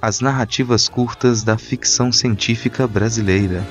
As narrativas curtas da ficção científica brasileira.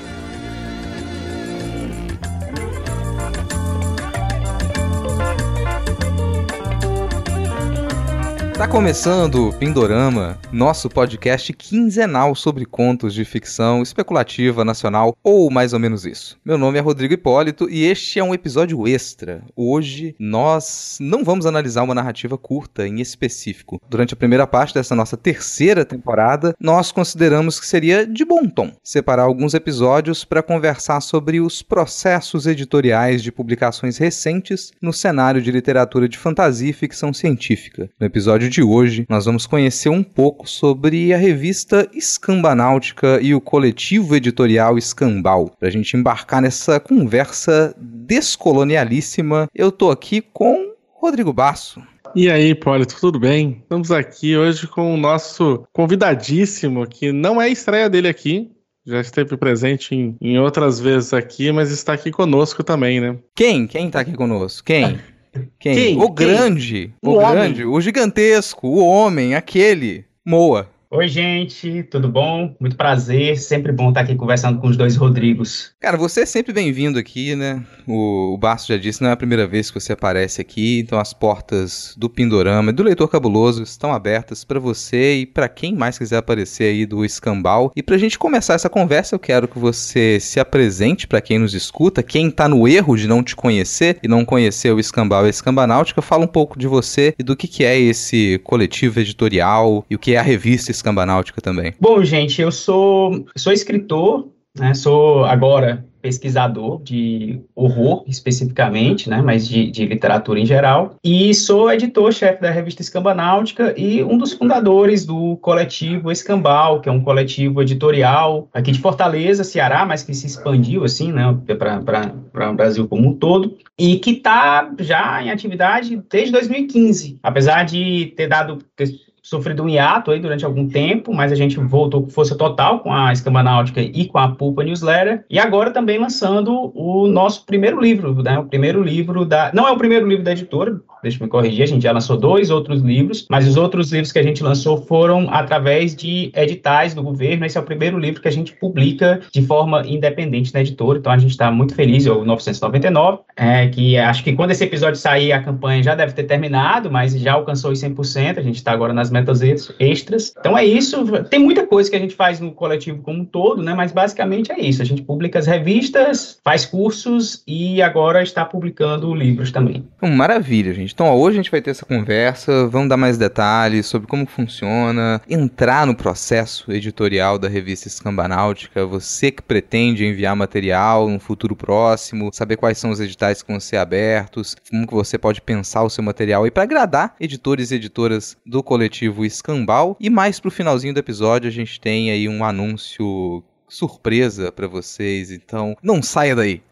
Tá começando o Pindorama, nosso podcast quinzenal sobre contos de ficção especulativa nacional, ou mais ou menos isso. Meu nome é Rodrigo Hipólito e este é um episódio extra. Hoje nós não vamos analisar uma narrativa curta em específico. Durante a primeira parte dessa nossa terceira temporada, nós consideramos que seria de bom tom separar alguns episódios para conversar sobre os processos editoriais de publicações recentes no cenário de literatura de fantasia e ficção científica. No episódio episódio de hoje, nós vamos conhecer um pouco sobre a revista Escambanáutica e o coletivo editorial Escambal. Para a gente embarcar nessa conversa descolonialíssima, eu tô aqui com Rodrigo Basso. E aí, Hipólito, tudo bem? Estamos aqui hoje com o nosso convidadíssimo, que não é estreia dele aqui, já esteve presente em, em, outras vezes aqui, mas está aqui conosco também, né? Quem? Quem está aqui conosco? Quem? Quem? Quem? O grande, Quem? o, o grande, o gigantesco, o homem, aquele, Moa. Oi, gente, tudo bom? Muito prazer, sempre bom estar aqui conversando com os dois Rodrigos. Cara, você é sempre bem-vindo aqui, né? O, o Basto já disse, não é a primeira vez que você aparece aqui, então as portas do Pindorama e do Leitor Cabuloso estão abertas para você e para quem mais quiser aparecer aí do Escambau. E pra gente começar essa conversa, eu quero que você se apresente para quem nos escuta, quem tá no erro de não te conhecer e não conhecer o Escambau e a Escambanáutica, fala um pouco de você e do que, que é esse coletivo editorial e o que é a revista Escambanáutica também? Bom, gente, eu sou, sou escritor, né, sou agora pesquisador de horror especificamente, né, mas de, de literatura em geral, e sou editor-chefe da revista Escambanáutica e um dos fundadores do coletivo Escambal, que é um coletivo editorial aqui de Fortaleza, Ceará, mas que se expandiu assim, né, para o Brasil como um todo, e que está já em atividade desde 2015, apesar de ter dado ter sofrido um hiato aí durante algum tempo, mas a gente voltou com força total com a Escamba Náutica e com a Pulpa Newsletter, e agora também lançando o nosso primeiro livro, né, o primeiro livro da... Não é o primeiro livro da editora, deixa eu me corrigir, a gente já lançou dois outros livros, mas os outros livros que a gente lançou foram através de editais do governo. Esse é o primeiro livro que a gente publica de forma independente na editora, então a gente está muito feliz, é o 999, é, que acho que quando esse episódio sair, a campanha já deve ter terminado, mas já alcançou os 100%, a gente está agora nas metas extras. Então é isso, tem muita coisa que a gente faz no coletivo como um todo, né, mas basicamente é isso, a gente publica as revistas, faz cursos e agora está publicando livros também. Maravilha, gente. Então, ó, hoje a gente vai ter essa conversa, vamos dar mais detalhes sobre como funciona, entrar no processo editorial da revista Escambanáutica, você que pretende enviar material no futuro próximo, saber quais são os editais que vão ser abertos, como que você pode pensar o seu material aí para agradar editores e editoras do coletivo Escambal. E mais pro finalzinho do episódio a gente tem aí um anúncio surpresa para vocês, então não saia daí.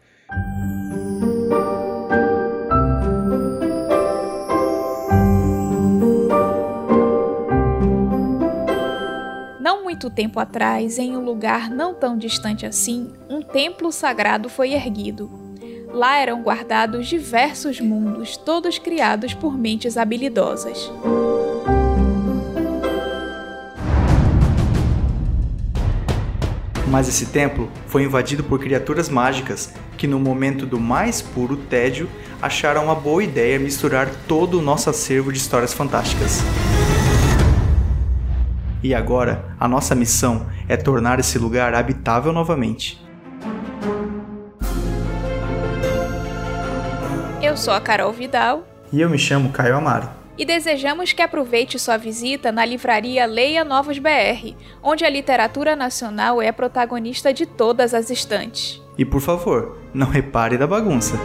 Muito tempo atrás, em um lugar não tão distante assim, um templo sagrado foi erguido. Lá eram guardados diversos mundos, todos criados por mentes habilidosas. Mas esse templo foi invadido por criaturas mágicas que, no momento do mais puro tédio, acharam uma boa ideia misturar todo o nosso acervo de histórias fantásticas. E agora, a nossa missão é tornar esse lugar habitável novamente. Eu sou a Carol Vidal. E eu me chamo Caio Amaro. E desejamos que aproveite sua visita na livraria Leia Novos BR, onde a literatura nacional é a protagonista de todas as estantes. E por favor, não repare da bagunça.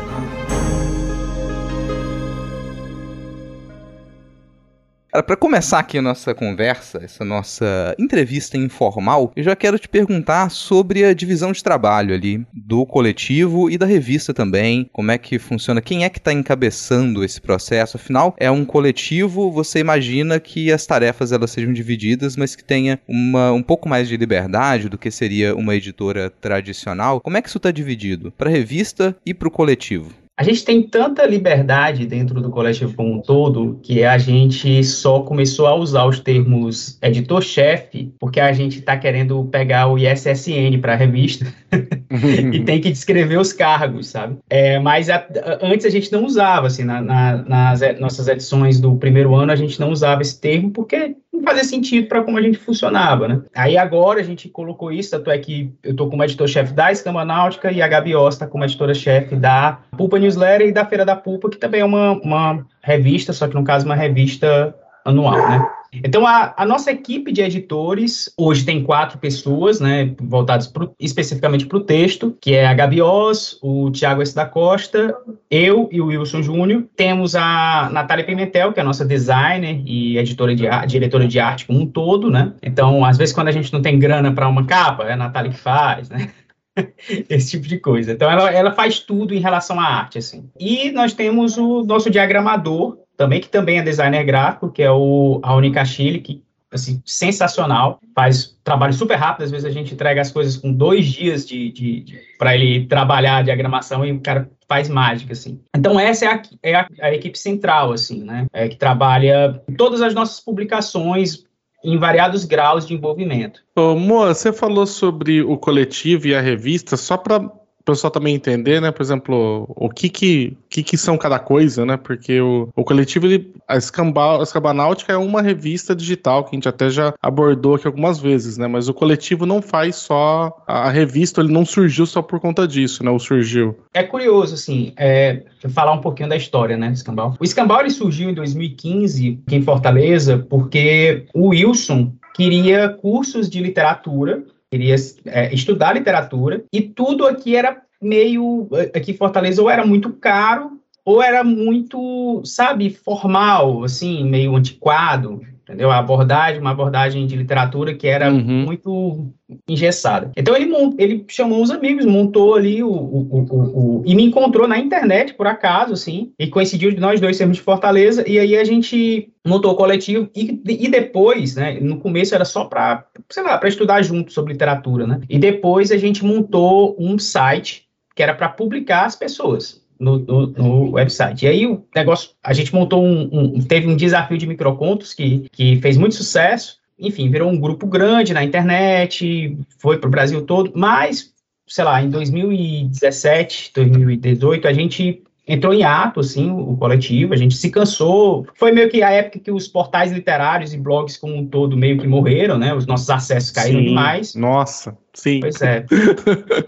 Para começar aqui a nossa conversa, essa nossa entrevista informal, eu já quero te perguntar sobre a divisão de trabalho ali do coletivo e da revista também. Como é que funciona? Quem é que está encabeçando esse processo? Afinal, é um coletivo, você imagina que as tarefas elas sejam divididas, mas que tenha uma, um pouco mais de liberdade do que seria uma editora tradicional. Como é que isso está dividido? Para a revista e para o coletivo? A gente tem tanta liberdade dentro do coletivo como um todo que a gente só começou a usar os termos editor-chefe porque a gente está querendo pegar o ISSN para a revista e tem que descrever os cargos, sabe? É, mas a, antes a gente não usava, assim, na, na, nas nossas edições do primeiro ano a gente não usava esse termo porque não fazia sentido para como a gente funcionava, né? Aí agora a gente colocou isso, tanto é que eu estou como editor-chefe da Escama Náutica e a Gabi Osta como editora-chefe da Pulpa Newsletter e da Feira da Pulpa, que também é uma, uma revista, só que no caso uma revista anual, né? Então, a, a, nossa equipe de editores, hoje tem quatro pessoas, né, voltadas pro, especificamente para o texto, que é a Gabi Oz, o Tiago S. da Costa, eu e o Wilson Júnior. Temos a Natália Pimentel, que é a nossa designer e editora de, diretora de arte como um todo, né? Então, às vezes, quando a gente não tem grana para uma capa, é a Natália que faz, né? esse tipo de coisa. Então, ela, ela faz tudo em relação à arte, assim. E nós temos o nosso diagramador, também que também é designer gráfico, que é o Raoni Chile, que assim, sensacional, faz trabalho super rápido, às vezes a gente entrega as coisas com dois dias de, de, de para ele trabalhar a diagramação e o cara faz mágica, assim. Então essa é a, é a, a equipe central, assim, né, é, que trabalha todas as nossas publicações em variados graus de envolvimento. Ô, Moa, você falou sobre o coletivo e a revista, só para pessoal também entender, né? Por exemplo, o que que, que, que são cada coisa, né? Porque o, o coletivo, ele, a, Escambal, a Escabanáutica é uma revista digital que a gente até já abordou aqui algumas vezes, né? Mas o coletivo não faz só a, revista, ele não surgiu só por conta disso, né? Ou surgiu. É curioso, assim, é, falar um pouquinho da história, né, Escambau. O Escambau, ele surgiu em 2015 aqui em Fortaleza porque o Wilson queria cursos de literatura queria é, estudar literatura, e tudo aqui era meio. Aqui em Fortaleza ou era muito caro, ou era muito, sabe, formal, assim, meio antiquado entendeu? A abordagem, uma abordagem de literatura que era uhum. muito engessada. Então ele, ele chamou os amigos, montou ali o, o, o, o, e me encontrou na internet por acaso, assim, e coincidiu de nós dois sermos de Fortaleza e aí a gente montou o coletivo e, e depois, né? No começo era só para, sei lá, para estudar junto sobre literatura, né? E depois a gente montou um site que era para publicar as pessoas no, no, no, website. E aí o negócio, a gente montou um, um, teve um desafio de microcontos que, que fez muito sucesso, enfim, virou um grupo grande na internet, foi para o Brasil todo, mas, sei lá, em 2017, 2018, a gente entrou em ato, assim, o, o coletivo, a gente se cansou, foi meio que a época que os portais literários e blogs como um todo meio que morreram, né, os nossos acessos caíram Sim, demais. Nossa, Sim. Pois é.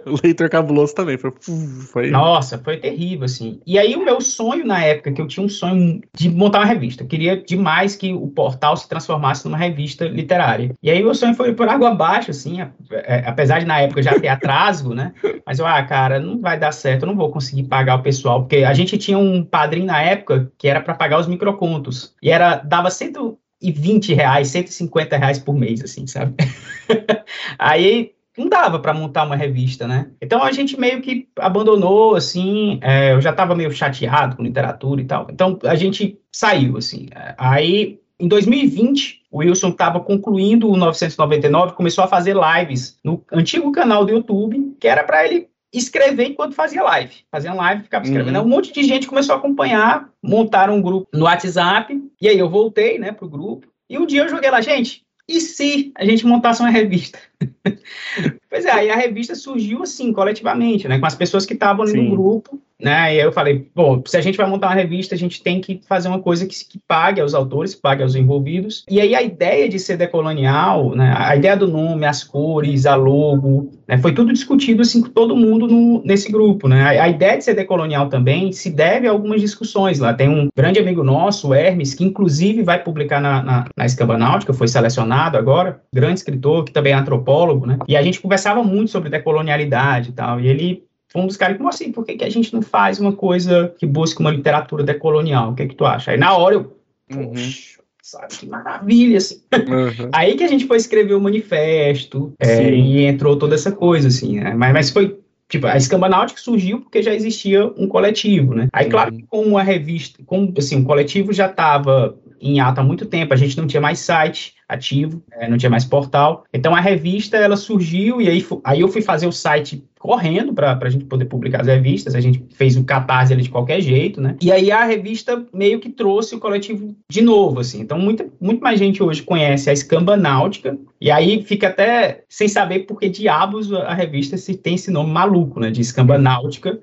o leitor cabuloso também. Foi, foi. Nossa, foi terrível, assim. E aí, o meu sonho na época, que eu tinha um sonho de montar uma revista. Eu queria demais que o portal se transformasse numa revista literária. E aí, meu sonho foi por água abaixo, assim. É, apesar de na época já ter atraso, né? Mas eu, ah, cara, não vai dar certo, eu não vou conseguir pagar o pessoal. Porque a gente tinha um padrinho na época que era para pagar os microcontos. E era, dava cento e 120 reais, 150 reais por mês, assim, sabe? aí não dava para montar uma revista, né? Então a gente meio que abandonou, assim, é, eu já estava meio chateado com literatura e tal. Então a gente saiu, assim. Aí, em 2020, o Wilson estava concluindo o 999, começou a fazer lives no antigo canal do YouTube, que era para ele escrever enquanto fazia live. Fazia live, ficava escrevendo. Uhum. Um monte de gente começou a acompanhar, montaram um grupo no WhatsApp, e aí eu voltei, né, pro grupo, e um dia eu joguei lá, gente, e se a gente montasse uma revista? pois é, aí a revista surgiu assim, coletivamente, né? Com as pessoas que estavam ali no grupo, né? E aí eu falei, bom, se a gente vai montar uma revista, a gente tem que fazer uma coisa que, que pague aos autores, que pague aos envolvidos. E aí a ideia de ser decolonial, né? A ideia do nome, as cores, a logo, né? Foi tudo discutido assim com todo mundo no, nesse grupo, né? A, a, ideia de ser decolonial também se deve a algumas discussões lá. Tem um grande amigo nosso, o Hermes, que inclusive vai publicar na, na, na Escabanáutica, foi selecionado agora, grande escritor, que também é antropólogo, né? E a gente conversava muito sobre decolonialidade e tal. E ele foi um dos caras que, como assim, por que, que a gente não faz uma coisa que busque uma literatura decolonial? O que é que tu acha? Aí na hora eu, uhum. poxa, sabe, que maravilha, assim. Uhum. Aí que a gente foi escrever o manifesto é, e entrou toda essa coisa, assim, né? Mas, mas foi, tipo, a Escamba Náutica surgiu porque já existia um coletivo, né? Aí, claro que com a revista, com, assim, o coletivo já estava em ato há muito tempo, a gente não tinha mais site, ativo, é, não tinha mais portal. Então a revista ela surgiu e aí, aí eu fui fazer o site correndo para a gente poder publicar as revistas. A gente fez o catarse ali de qualquer jeito, né? E aí a revista meio que trouxe o coletivo de novo, assim. Então, muita, muito mais gente hoje conhece a Escamba Náutica, e aí fica até sem saber por que diabos a revista se tem esse nome maluco, né? De Escamba Náutica.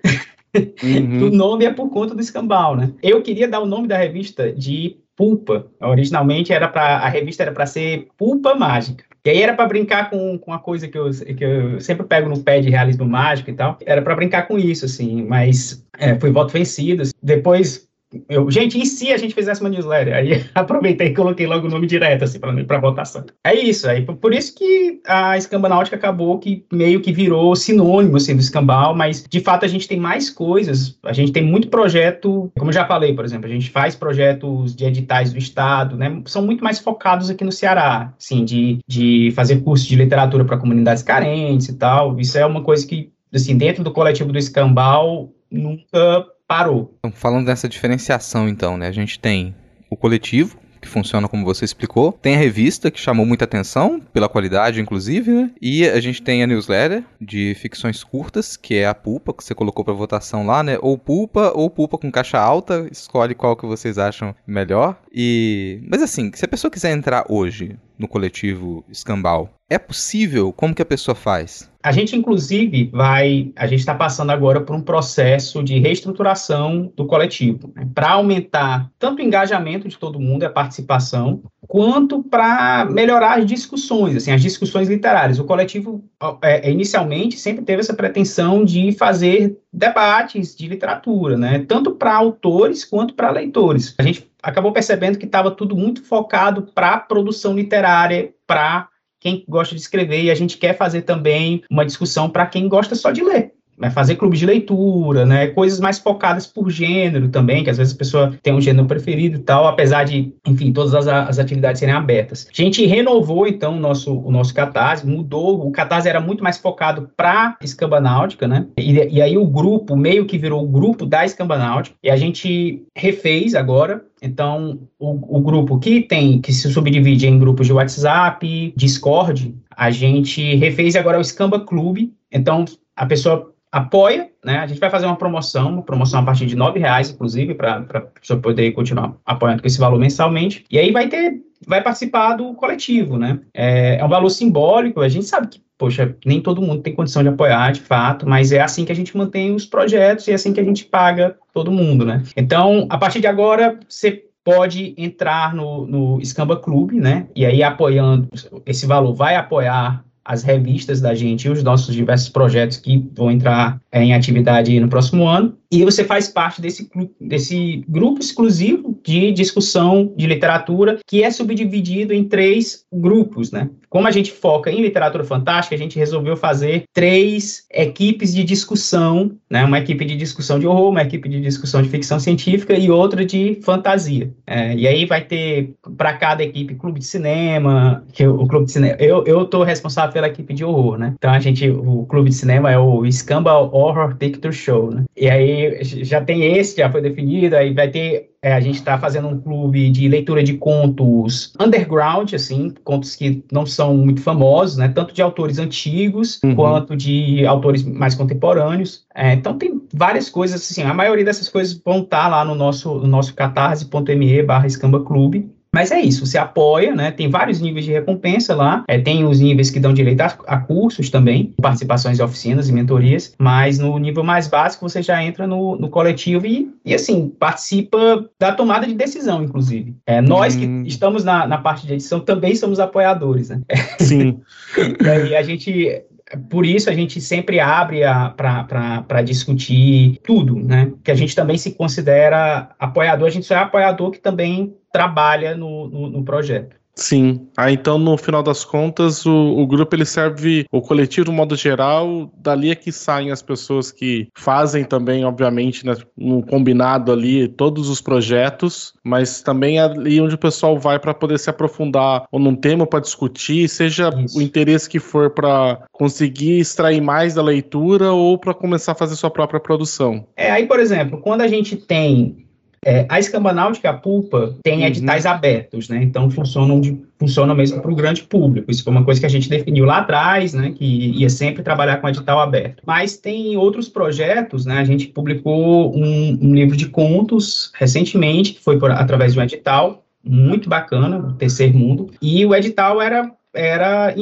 Uhum. o nome é por conta do escambau, né? Eu queria dar o nome da revista de Pulpa. Originalmente era para a revista era para ser Pulpa Mágica. E aí era para brincar com, com uma coisa que eu, que eu sempre pego no pé de realismo mágico e tal. Era para brincar com isso, assim, mas é, fui voto vencido. Depois eu, gente, e se a gente fizesse uma newsletter? Aí aproveitei e coloquei logo o nome direto, assim, para votação. É isso, aí por isso que a escamba náutica acabou que meio que virou sinônimo, assim, do escambau, mas de fato a gente tem mais coisas, a gente tem muito projeto, como já falei, por exemplo, a gente faz projetos de editais do Estado, né, são muito mais focados aqui no Ceará, assim, de, de fazer curso de literatura para comunidades carentes e tal, isso é uma coisa que, assim, dentro do coletivo do escambau, nunca parou. Então, falando dessa diferenciação, então, né? A gente tem o coletivo, que funciona como você explicou. Tem a revista, que chamou muita atenção, pela qualidade, inclusive, né? E a gente tem a newsletter de ficções curtas, que é a Pulpa, que você colocou para votação lá, né? Ou Pulpa, ou Pulpa com caixa alta. Escolhe qual que vocês acham melhor. E... Mas assim, se a pessoa quiser entrar hoje no coletivo Escambau, é possível? Como que a pessoa faz? A gente, inclusive, vai. A gente está passando agora por um processo de reestruturação do coletivo, né, para aumentar tanto o engajamento de todo mundo, a participação, quanto para melhorar as discussões, assim, as discussões literárias. O coletivo, é, inicialmente, sempre teve essa pretensão de fazer debates de literatura, né, tanto para autores quanto para leitores. A gente acabou percebendo que estava tudo muito focado para produção literária, para quem gosta de escrever, e a gente quer fazer também uma discussão para quem gosta só de ler né, fazer clubes de leitura, né, coisas mais focadas por gênero também, que às vezes a pessoa tem um gênero preferido e tal, apesar de, enfim, todas as, as atividades serem abertas. A gente renovou, então, o nosso, o nosso Catarse, mudou, o Catarse era muito mais focado para escamba náutica, né, e, e aí o grupo meio que virou o grupo da escamba náutica, e a gente refez agora, então, o, o, grupo que tem, que se subdivide em grupos de WhatsApp, Discord, a gente refez agora o Scamba Clube. Então, a pessoa apoia, né? A gente vai fazer uma promoção, uma promoção a partir de nove reais, inclusive, para a pessoa poder continuar apoiando com esse valor mensalmente. E aí vai ter, vai participar do coletivo, né? É, é um valor simbólico, a gente sabe que poxa, nem todo mundo tem condição de apoiar, de fato, mas é assim que a gente mantém os projetos e é assim que a gente paga todo mundo, né? Então, a partir de agora, você pode entrar no, no Scamba Club, né? E aí, apoiando, esse valor vai apoiar as revistas da gente e os nossos diversos projetos que vão entrar é, em atividade no próximo ano. E você faz parte desse, desse grupo exclusivo de discussão de literatura, que é subdividido em três grupos, né? Como a gente foca em literatura fantástica, a gente resolveu fazer três equipes de discussão, né? Uma equipe de discussão de horror, uma equipe de discussão de ficção científica e outra de fantasia. É, e aí vai ter para cada equipe clube de cinema, que o clube de cinema, eu eu tô responsável pela equipe de horror, né? Então a gente, o clube de cinema é o Scamba Horror Picture Show, né? E aí já tem esse, já foi definido, aí vai ter é, a gente está fazendo um clube de leitura de contos underground, assim, contos que não são muito famosos, né? Tanto de autores antigos uhum. quanto de autores mais contemporâneos. É, então tem várias coisas, assim, a maioria dessas coisas vão estar tá lá no nosso, no nosso catarse.me barra escamba clube. Mas é isso, você apoia, né? Tem vários níveis de recompensa lá. É, tem os níveis que dão direito a, a, cursos também, participações em oficinas e mentorias. Mas no nível mais básico você já entra no, no coletivo e, e, assim, participa da tomada de decisão, inclusive. É, nós hum. que estamos na, na parte de edição também somos apoiadores, né? Sim. e aí a gente por isso a gente sempre abre para discutir tudo, né? Que a gente também se considera apoiador, a gente só é apoiador que também trabalha no, no, no projeto. Sim. Ah, então no final das contas o, o grupo ele serve o coletivo no modo geral, dali é que saem as pessoas que fazem também, obviamente, né, no combinado ali todos os projetos, mas também é ali onde o pessoal vai para poder se aprofundar ou num tema para discutir, seja Isso. o interesse que for para conseguir extrair mais da leitura ou para começar a fazer sua própria produção. É, aí, por exemplo, quando a gente tem É, a escamba náutica, a pulpa, tem Uhum. editais abertos, né? Então funcionam de, funciona mesmo para o grande público. Isso foi uma coisa que a gente definiu lá atrás, né? Que ia sempre trabalhar com edital aberto. Mas tem outros projetos, né? A gente publicou um, um livro de contos recentemente, que foi por, através de um edital muito bacana, o Terceiro Mundo. E o edital era, era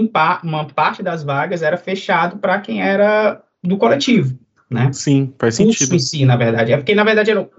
uma parte das vagas era fechado para quem era do coletivo, né? Sim, faz curso sentido. em si, na verdade. É porque, na verdade, era, o,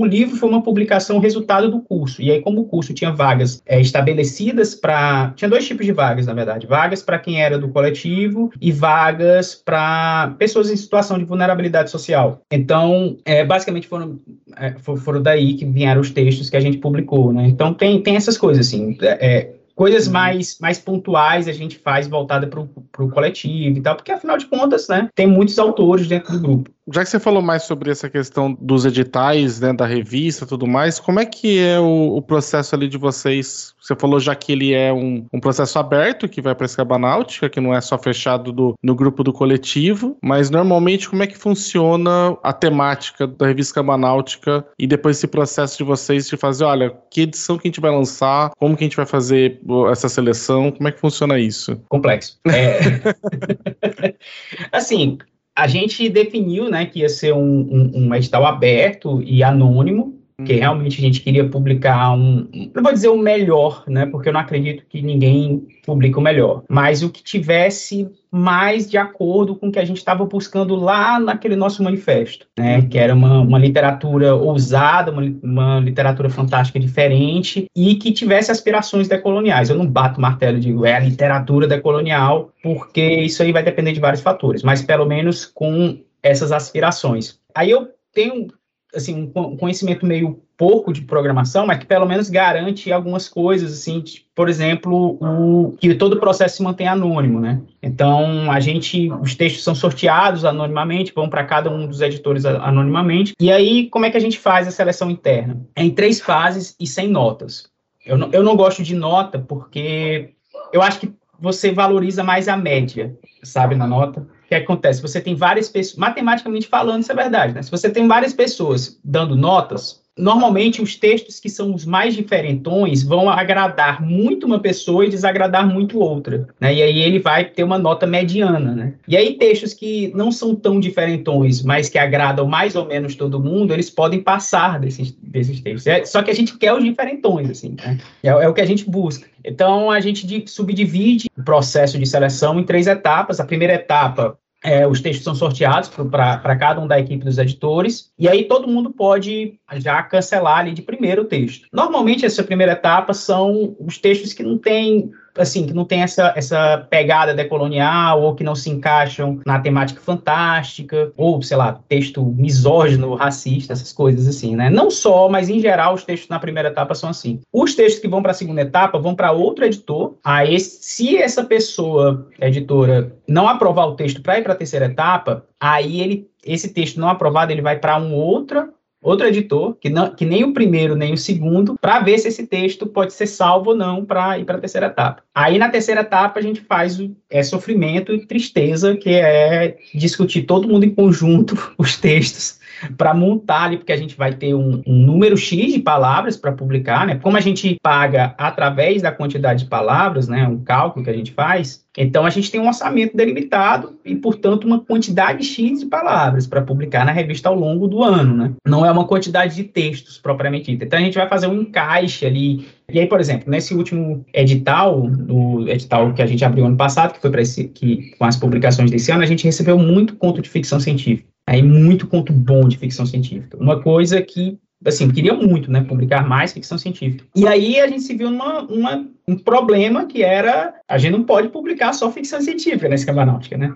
o livro foi uma publicação resultado do curso. E aí, como o curso tinha vagas é, estabelecidas para. Tinha dois tipos de vagas, na verdade. Vagas para quem era do coletivo e vagas para pessoas em situação de vulnerabilidade social. Então, é, basicamente, foram, é, fo- foram daí que vieram os textos que a gente publicou, né? Então, tem, tem essas coisas, assim. é, é, Coisas mais, mais pontuais a gente faz voltada para o coletivo e tal, porque afinal de contas, né, tem muitos autores dentro do grupo. Já que você falou mais sobre essa questão dos editais, né, da revista tudo mais, como é que é o, o processo ali de vocês? Você falou já que ele é um, um processo aberto, que vai para a Escabanáutica, que não é só fechado do, no grupo do coletivo, mas normalmente como é que funciona a temática da revista Escabanáutica e depois esse processo de vocês de fazer, olha, que edição que a gente vai lançar, como que a gente vai fazer essa seleção, como é que funciona isso? complexo. É... assim, a gente definiu, né, que ia ser um, um, um edital aberto e anônimo, que realmente a gente queria publicar um, não vou dizer o melhor, né, porque eu não acredito que ninguém publica o melhor, mas o que tivesse mais de acordo com o que a gente estava buscando lá naquele nosso manifesto, né, que era uma, uma literatura ousada, uma, uma literatura fantástica diferente e que tivesse aspirações decoloniais. Eu não bato o martelo e digo, é a literatura decolonial, porque isso aí vai depender de vários fatores, mas pelo menos com essas aspirações. Aí eu tenho assim, um con- conhecimento meio pouco de programação, mas que pelo menos garante algumas coisas, assim, de- por exemplo, o, que todo o processo se mantém anônimo, né? Então, a gente, os textos são sorteados anonimamente, vão para cada um dos editores anonimamente, e aí, como é que a gente faz a seleção interna? É em três fases e sem notas. Eu não, eu não gosto de nota, porque eu acho que você valoriza mais a média, sabe, na nota. O que acontece? Você tem várias pessoas, matematicamente falando, isso é verdade, né? Se você tem várias pessoas dando notas, normalmente os textos que são os mais diferentões vão agradar muito uma pessoa e desagradar muito outra, né? E aí ele vai ter uma nota mediana, né? E aí textos que não são tão diferentões, mas que agradam mais ou menos todo mundo, eles podem passar desses, desses textos. É, só que a gente quer os diferentões, assim, né? É, é o que a gente busca. Então, a gente di- subdivide o processo de seleção em três etapas. A primeira etapa é, os textos são sorteados para cada um da equipe dos editores, e aí todo mundo pode já cancelar ali de primeiro o texto. Normalmente, essa primeira etapa são os textos que não têm assim, que não tem essa, essa pegada decolonial, ou que não se encaixam na temática fantástica, ou, sei lá, texto misógino, racista, essas coisas assim, né? Não só, mas em geral os textos na primeira etapa são assim. Os textos que vão para a segunda etapa vão para outro editor. Aí, se essa pessoa, editora, não aprovar o texto para ir para a terceira etapa, aí ele, esse texto não aprovado, ele vai para um outra outro editor, que, não, que nem o primeiro nem o segundo, para ver se esse texto pode ser salvo ou não para ir para a terceira etapa. Aí na terceira etapa a gente faz o é sofrimento e tristeza, que é discutir todo mundo em conjunto os textos para montar ali, porque a gente vai ter um, um número X de palavras para publicar, né? Como a gente paga através da quantidade de palavras, né? Um cálculo que a gente faz, então a gente tem um orçamento delimitado e, portanto, uma quantidade X de palavras para publicar na revista ao longo do ano, né? Não é uma quantidade de textos propriamente dita. Então a gente vai fazer um encaixe ali. E aí, por exemplo, nesse último edital, no edital que a gente abriu ano passado, que foi para esse que com as publicações desse ano, a gente recebeu muito conto de ficção científica. Aí muito conto bom de ficção científica. Uma coisa que assim, queria muito, né, publicar mais ficção científica. E aí a gente se viu numa, uma, um problema que era, a gente não pode publicar só ficção científica na escama náutica, né?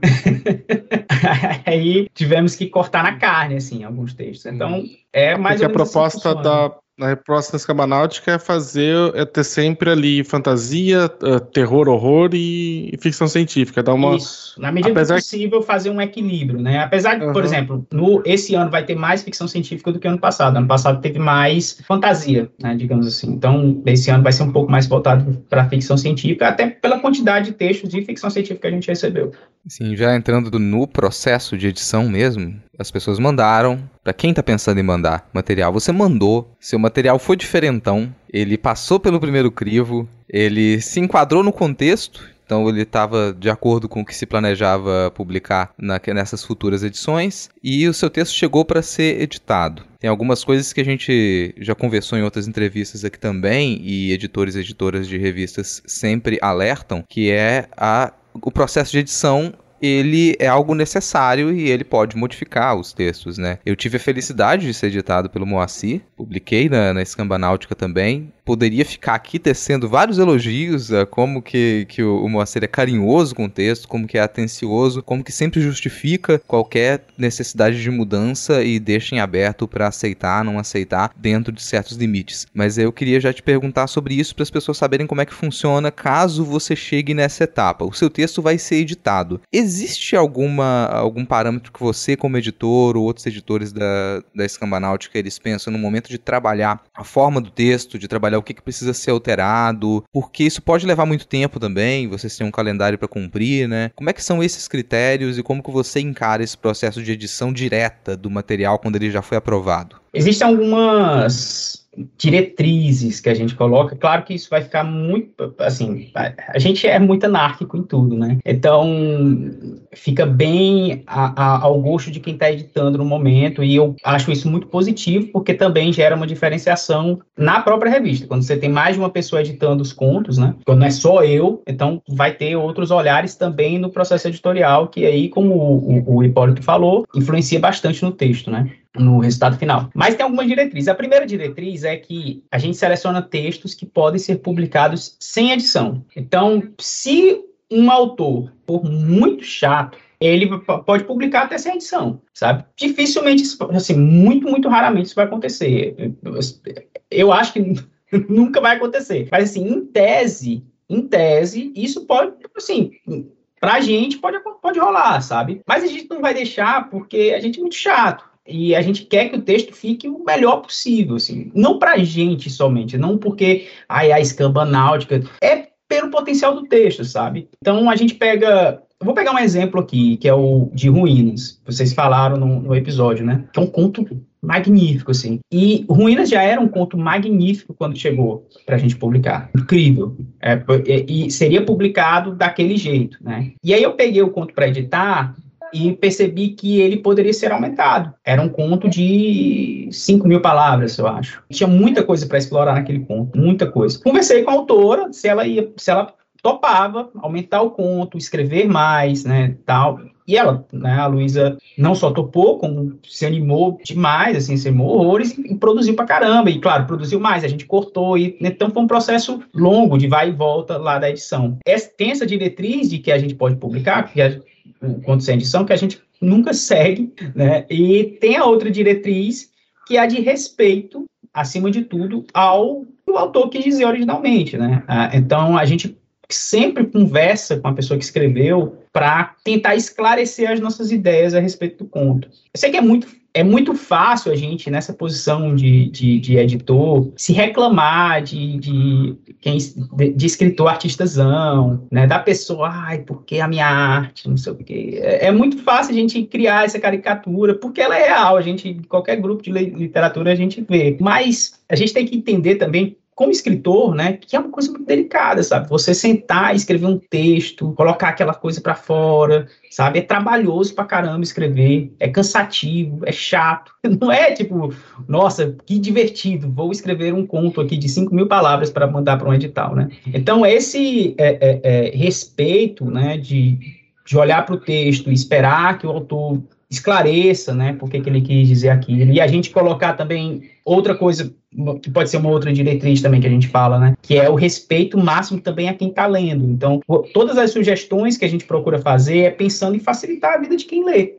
aí tivemos que cortar na carne, assim, alguns textos. Então, é mais Porque ou a menos proposta assim que funciona. da a proposta da escama náutica é fazer, é ter sempre ali fantasia, eh, terror, horror e, e ficção científica. Dar uma, Isso, na medida Apesar do que- possível, fazer um equilíbrio, né? Apesar de, por Aham. exemplo, no, esse ano vai ter mais ficção científica do que ano passado. Ano passado teve mais fantasia, né, digamos assim. Então, esse ano vai ser um pouco mais voltado para ficção científica, até pela quantidade de textos de ficção científica que a gente recebeu. Sim, já entrando no processo de edição mesmo, as pessoas mandaram. Para quem tá pensando em mandar material, você mandou. Seu material foi diferentão. Ele passou pelo primeiro crivo. Ele se enquadrou no contexto. Então ele estava de acordo com o que se planejava publicar na, nessas futuras edições e o seu texto chegou para ser editado. Tem algumas coisas que a gente já conversou em outras entrevistas aqui também e editores e editoras de revistas sempre alertam, que é a, o processo de edição ele é algo necessário e ele pode modificar os textos, né? Eu tive a felicidade de ser editado pelo Moacir, publiquei na, na Escamba Náutica também, poderia ficar aqui tecendo vários elogios a como que, que o, o Moacir é carinhoso com o texto, como que é atencioso, como que sempre justifica qualquer necessidade de mudança e deixa em aberto para aceitar, não aceitar, dentro de certos limites. Mas eu queria já te perguntar sobre isso para as pessoas saberem como é que funciona caso você chegue nessa etapa. O seu texto vai ser editado. Existe alguma, algum parâmetro que você, como editor, ou outros editores da, da Escamba Náutica, eles pensam no momento de trabalhar a forma do texto, de trabalhar o que, que precisa ser alterado, porque isso pode levar muito tempo também, vocês têm um calendário para cumprir, né? Como é que são esses critérios e como que você encara esse processo de edição direta do material quando ele já foi aprovado? Existem algumas diretrizes que a gente coloca, claro que isso vai ficar muito, assim, a gente é muito anárquico em tudo, né? Então, fica bem a, a, ao gosto de quem está editando no momento, e eu acho isso muito positivo, porque também gera uma diferenciação na própria revista. Quando você tem mais de uma pessoa editando os contos, né? Quando não é só eu, então vai ter outros olhares também no processo editorial, que aí, como o, o, o Hipólito falou, influencia bastante no texto, né? No resultado final. Mas tem algumas diretrizes. A primeira diretriz é que a gente seleciona textos que podem ser publicados sem edição. Então, se um autor for muito chato, ele pode publicar até sem edição, sabe? Dificilmente, assim, muito, muito raramente isso vai acontecer. Eu acho que nunca vai acontecer. Mas, assim, em tese, em tese, isso pode, assim, pra gente pode, pode rolar, sabe? Mas a gente não vai deixar porque a gente é muito chato e a gente quer que o texto fique o melhor possível, assim, não para a gente somente, não porque ai, a escamba náutica, é pelo potencial do texto, sabe? Então a gente pega, eu vou pegar um exemplo aqui, que é o de Ruínas, vocês falaram no, no episódio, né? Que é um conto magnífico, assim. E Ruínas já era um conto magnífico quando chegou para a gente publicar. Incrível. É, e seria publicado daquele jeito, né? E aí eu peguei o conto para editar e percebi que ele poderia ser aumentado. Era um conto de 5 mil palavras, eu acho. Tinha muita coisa para explorar naquele conto, muita coisa. Conversei com a autora se ela ia, se ela topava aumentar o conto, escrever mais, né, tal. E ela, né, a Luísa, não só topou, como se animou demais, assim, se animou horrores e, produziu pra caramba. E, claro, produziu mais, a gente cortou. E, então, foi um processo longo de vai e volta lá da edição. Tem essa diretriz de que a gente pode publicar, que a, quanto sem edição, que a gente nunca segue, né? E tem a outra diretriz, que é a de respeito, acima de tudo, ao que o autor quis dizer originalmente, né? Ah, então, a gente sempre conversa com a pessoa que escreveu para tentar esclarecer as nossas ideias a respeito do conto. Eu sei que é muito é muito fácil a gente, nessa posição de, de, de editor, se reclamar de, de, de, de escritor artistazão, né, da pessoa, ai, porque a minha arte, não sei o quê. É, é, muito fácil a gente criar essa caricatura, porque ela é real, a gente, qualquer grupo de literatura a gente vê. Mas a gente tem que entender também como escritor, né, que é uma coisa muito delicada, sabe? Você sentar e escrever um texto, colocar aquela coisa para fora, sabe? É trabalhoso pra caramba escrever, é cansativo, é chato. Não é tipo, nossa, que divertido, vou escrever um conto aqui de 5 mil palavras para mandar para um edital, né? Então, esse é, é, é, respeito, né, de, de olhar para o texto e esperar que o autor esclareça, né, por que ele quis dizer aquilo, e a gente colocar também outra coisa que pode ser uma outra diretriz também que a gente fala, né? Que é o respeito máximo também a quem está lendo. Então, todas as sugestões que a gente procura fazer é pensando em facilitar a vida de quem lê.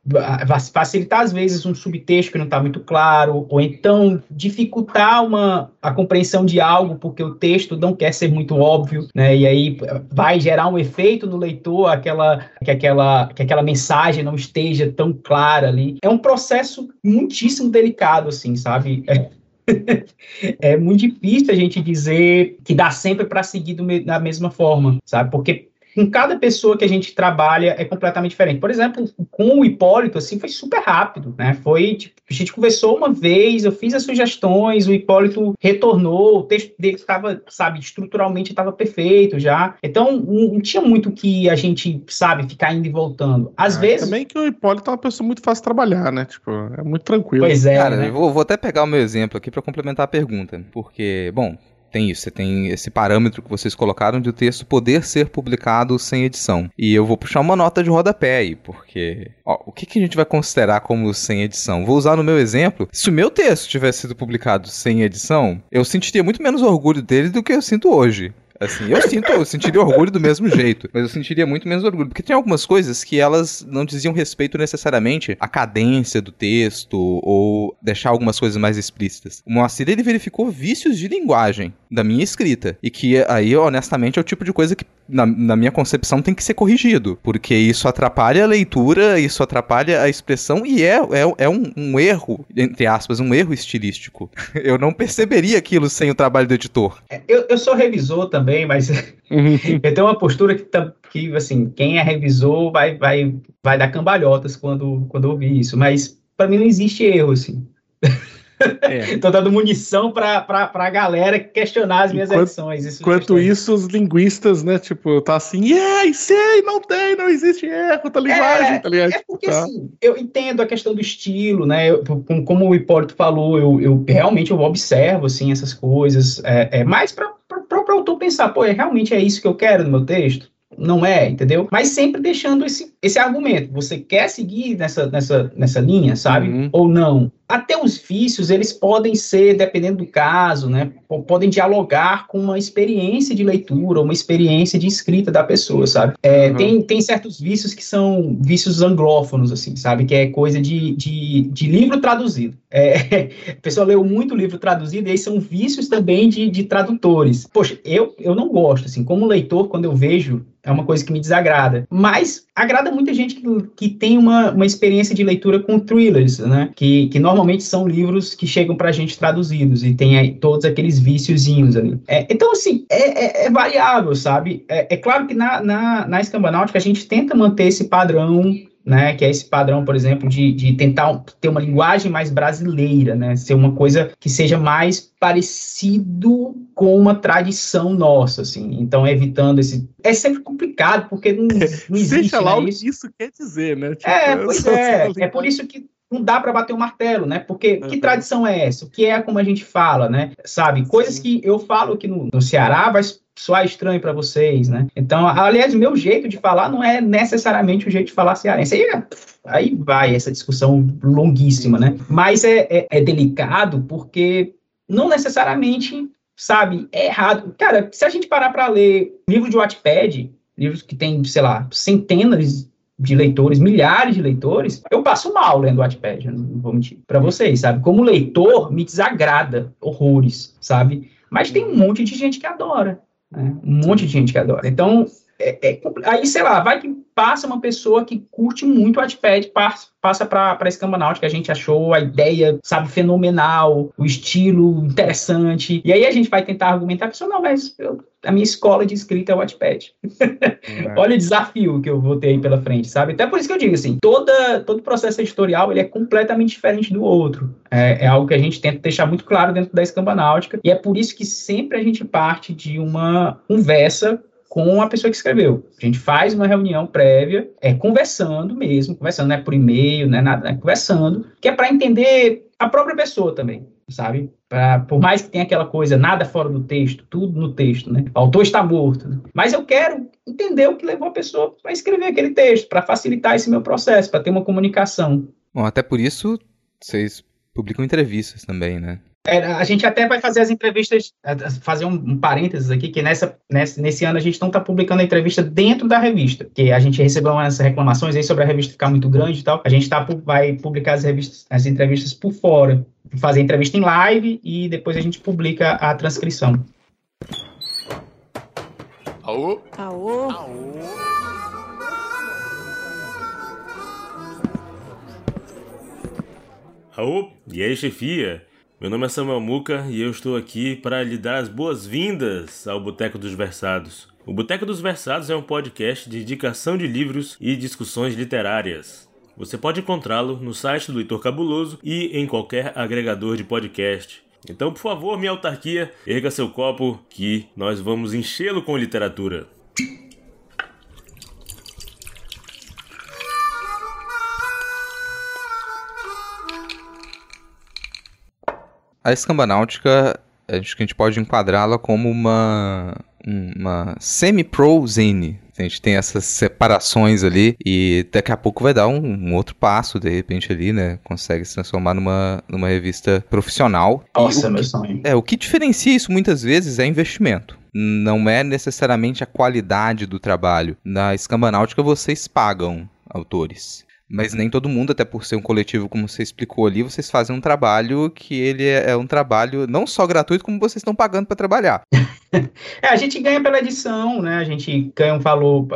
Facilitar, às vezes, um subtexto que não está muito claro, ou então dificultar uma, a compreensão de algo porque o texto não quer ser muito óbvio, né? E aí vai gerar um efeito no leitor, aquela, que, aquela, que aquela mensagem não esteja tão clara ali. É um processo muitíssimo delicado, assim, sabe? É é muito difícil a gente dizer que dá sempre para seguir da mesma forma, sabe? Porque com cada pessoa que a gente trabalha é completamente diferente. Por exemplo, com o Hipólito, assim, foi super rápido, né? Foi, tipo, a gente conversou uma vez, eu fiz as sugestões, o Hipólito retornou, o texto dele estava, sabe, estruturalmente estava perfeito já. Então, não, não, tinha muito que a gente, sabe, ficar indo e voltando. Às é, vezes... Também que o Hipólito é uma pessoa muito fácil de trabalhar, né? Tipo, é muito tranquilo. Pois é, Cara, né? eu vou, vou até pegar o meu exemplo aqui para complementar a pergunta, porque, bom, tem isso, você tem esse parâmetro que vocês colocaram de o texto poder ser publicado sem edição. E eu vou puxar uma nota de rodapé aí, porque ó, o que, que a gente vai considerar como sem edição? Vou usar no meu exemplo. Se o meu texto tivesse sido publicado sem edição, eu sentiria muito menos orgulho dele do que eu sinto hoje. Assim, eu sinto, eu sentiria orgulho do mesmo jeito, mas eu sentiria muito menos orgulho, porque tem algumas coisas que elas não diziam respeito necessariamente à cadência do texto ou deixar algumas coisas mais explícitas. O Moacir, ele verificou vícios de linguagem da minha escrita, e que aí, honestamente, é o tipo de coisa que na, na, minha concepção, tem que ser corrigido, porque isso atrapalha a leitura, isso atrapalha a expressão e é, é, é um, um, erro, entre aspas, um erro estilístico. Eu não perceberia aquilo sem o trabalho do editor. É, eu, eu sou revisor também, mas eu tenho uma postura que, que, assim, quem é revisor vai, vai, vai dar cambalhotas quando, quando ouvir isso, mas para mim não existe erro, assim. É. Tô dando munição pra, pra galera questionar as minhas enquanto, edições. enquanto isso, os linguistas, né, tipo, tá assim, yeah, sei, não tem, não existe erro, tá linguagem, é, tá ligado? É porque, tá. assim, eu entendo a questão do estilo, né, eu, como o Hipólito falou, eu, eu realmente eu observo, assim, essas coisas, é, é mais pra, pra autor pensar, pô, é, realmente é isso que eu quero no meu texto? não é, entendeu? Mas sempre deixando esse, esse argumento. Você quer seguir nessa, nessa, nessa linha, sabe? Uhum. Ou não? Até os vícios, eles podem ser, dependendo do caso, né, podem dialogar com uma experiência de leitura, uma experiência de escrita da pessoa, sabe? É, uhum. tem, tem certos vícios que são vícios anglófonos, assim, sabe? Que é coisa de, de, de livro traduzido. É, a pessoa leu muito livro traduzido e aí são vícios também de, de tradutores. Poxa, eu, eu não gosto, assim, como leitor, quando eu vejo é uma coisa que me desagrada. Mas agrada muita gente que, que tem uma, uma experiência de leitura com thrillers, né? Que, que normalmente são livros que chegam para a gente traduzidos e tem aí todos aqueles viciozinhos ali. É, então, assim, é, é, é variável, sabe? É, é, claro que na, na, na escambanáutica a gente tenta manter esse padrão né, que é esse padrão, por exemplo, de, de tentar ter uma linguagem mais brasileira, né, ser uma coisa que seja mais parecido com uma tradição nossa, assim, então evitando esse... É sempre complicado, porque não, não existe, Seja lá né, o que isso quer dizer, né? Tipo, é, pois é, é por isso que não dá para bater o martelo, né? Porque uhum. que tradição é essa? O que é como a gente fala, né? Sabe? Coisas Sim. que eu falo aqui no, no Ceará vai soar estranho para vocês, né? Então, aliás, meu jeito de falar não é necessariamente o jeito de falar cearense. Aí, é, aí vai essa discussão longuíssima, né? Mas é, é, é delicado porque não necessariamente, sabe, é errado. Cara, se a gente parar para ler livro de Wattpad, livros que tem, sei lá, centenas de leitores, milhares de leitores, eu passo mal lendo Wattpad, não vou mentir para vocês, sabe? Como leitor, me desagrada horrores, sabe? Mas tem um monte de gente que adora, né? Um monte de gente que adora. Então, é, é, aí, sei lá, vai que passa uma pessoa que curte muito o Wattpad, passa, para a Escambanautica, a gente achou a ideia, sabe, fenomenal, o estilo interessante, e aí a gente vai tentar argumentar, a pessoa, não, mas eu, a minha escola de escrita é o Wattpad. É. Olha o desafio que eu vou ter aí pela frente, sabe? Até por isso que eu digo assim, toda, todo processo editorial, ele é completamente diferente do outro. É, é algo que a gente tenta deixar muito claro dentro da Escambanáutica, e é por isso que sempre a gente parte de uma conversa com a pessoa que escreveu. A gente faz uma reunião prévia, é conversando mesmo, conversando, não é por e-mail, não é nada, é conversando, que é para entender a própria pessoa também, sabe? Pra, por mais que tenha aquela coisa, nada fora do texto, tudo no texto, né? O autor está morto. Né? Mas eu quero entender o que levou a pessoa a escrever aquele texto, para facilitar esse meu processo, para ter uma comunicação. Bom, até por isso vocês publicam entrevistas também, né? É, a gente até vai fazer as entrevistas, fazer um, um parênteses aqui, que nessa, nesse, nesse ano a gente não está publicando a entrevista dentro da revista, que a gente recebeu umas reclamações aí sobre a revista ficar muito grande e tal. A gente tá, vai publicar as, revistas, as entrevistas por fora, fazer entrevista em live e depois a gente publica a transcrição. Aô? Aô? Aô? Aô? E aí, chefia? Meu nome é Samuel Muca e eu estou aqui para lhe dar as boas-vindas ao Boteco dos Versados. O Boteco dos Versados é um podcast de indicação de livros e discussões literárias. Você pode encontrá-lo no site do Heitor Cabuloso e em qualquer agregador de podcast. Então, por favor, minha autarquia, erga seu copo que nós vamos enchê-lo com literatura. A escamba náutica, acho que a gente pode enquadrá-la como uma, uma semi-pro zine. A gente tem essas separações ali e daqui a pouco vai dar um, um, outro passo, de repente, ali, né? Consegue se transformar numa, numa revista profissional. Nossa, meu sonho. É, o que diferencia isso muitas vezes é investimento não é necessariamente a qualidade do trabalho. Na Escamba Náutica vocês pagam autores. Mas nem todo mundo, até por ser um coletivo, como você explicou ali, vocês fazem um trabalho que ele é, é um trabalho não só gratuito, como vocês estão pagando para trabalhar. é, a gente ganha pela edição, né? A gente ganha um valor,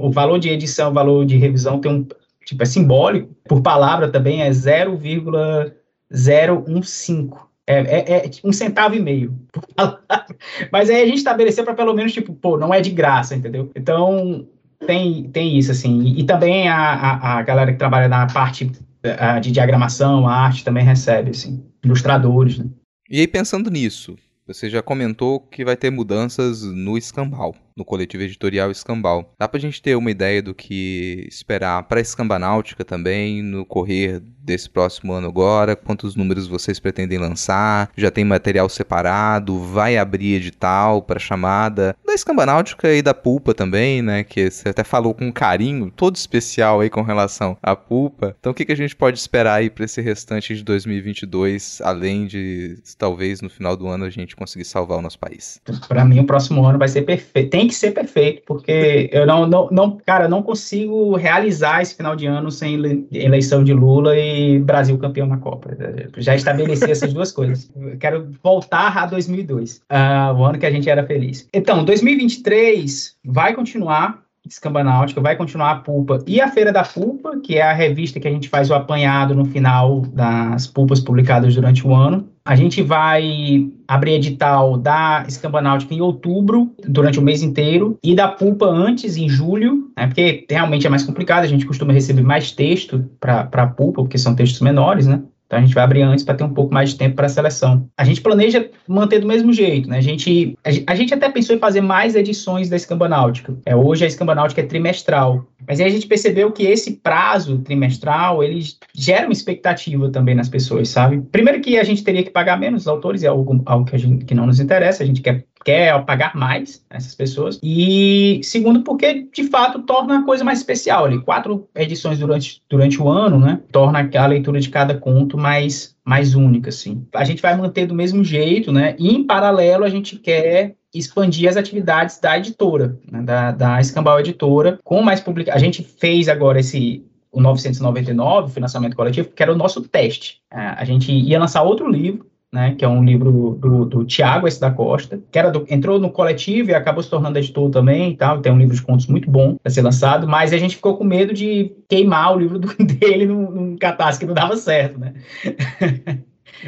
o valor de edição, o valor de revisão tem um, tipo, é simbólico. Por palavra também é 0,015. É, é, é, um centavo e meio. Mas aí a gente estabeleceu para pelo menos, tipo, pô, não é de graça, entendeu? Então, tem, tem isso, assim. E, e também a, a, a, galera que trabalha na parte a, de diagramação, a arte, também recebe, assim. Ilustradores, né? E aí, pensando nisso, você já comentou que vai ter mudanças no Escambau, no coletivo editorial Escambau. Dá pra gente ter uma ideia do que esperar para Escambanáutica também, no correr desse próximo ano agora? Quantos números vocês pretendem lançar? Já tem material separado? Vai abrir edital para chamada? Da Escambanáutica e da Pulpa também, né? Que você até falou com carinho todo especial aí com relação à Pulpa. Então o que, que a gente pode esperar aí para esse restante de 2022, além de talvez no final do ano a gente conseguir salvar o nosso país? Para mim o próximo ano vai ser perfeito. Tem que ser perfeito, porque eu não, não, não cara, não consigo realizar esse final de ano sem eleição de Lula e Brasil campeão na Copa. Já estabeleci essas duas coisas. quero voltar a 2002, uh, ah, o ano que a gente era feliz. Então, 2023 vai continuar Escamba Náutica, vai continuar a Pulpa e a Feira da Pulpa, que é a revista que a gente faz o apanhado no final das pulpas publicadas durante o ano. A gente vai abrir edital da Escamba Náutica em outubro, durante o mês inteiro, e da Pulpa antes, em julho, né, porque realmente é mais complicado, a gente costuma receber mais texto para a Pulpa, porque são textos menores, né? Então a gente vai abrir antes para ter um pouco mais de tempo para a seleção. A gente planeja manter do mesmo jeito, né? A gente, a, gente até pensou em fazer mais edições da Escamba Náutica. É, hoje a Escamba Náutica é trimestral. Mas aí a gente percebeu que esse prazo trimestral, ele gera uma expectativa também nas pessoas, sabe? Primeiro que a gente teria que pagar menos os autores, é algo, algo que, a gente, que não nos interessa, a gente quer quer pagar mais essas pessoas. E segundo, porque de fato torna a coisa mais especial ali. Quatro edições durante, durante o ano, né? Torna a leitura de cada conto mais, mais única, assim. A gente vai manter do mesmo jeito, né? E em paralelo a gente quer expandir as atividades da editora, né? da, da Escambau Editora, com mais publica. A gente fez agora esse o 999, financiamento coletivo, que era o nosso teste. A gente ia lançar outro livro né, que é um livro do, do Tiago S. da Costa, que era do, entrou no coletivo e acabou se tornando editor também e tal, tem um livro de contos muito bom para ser lançado, mas a gente ficou com medo de queimar o livro do, dele num, num catástrofe que não dava certo, né?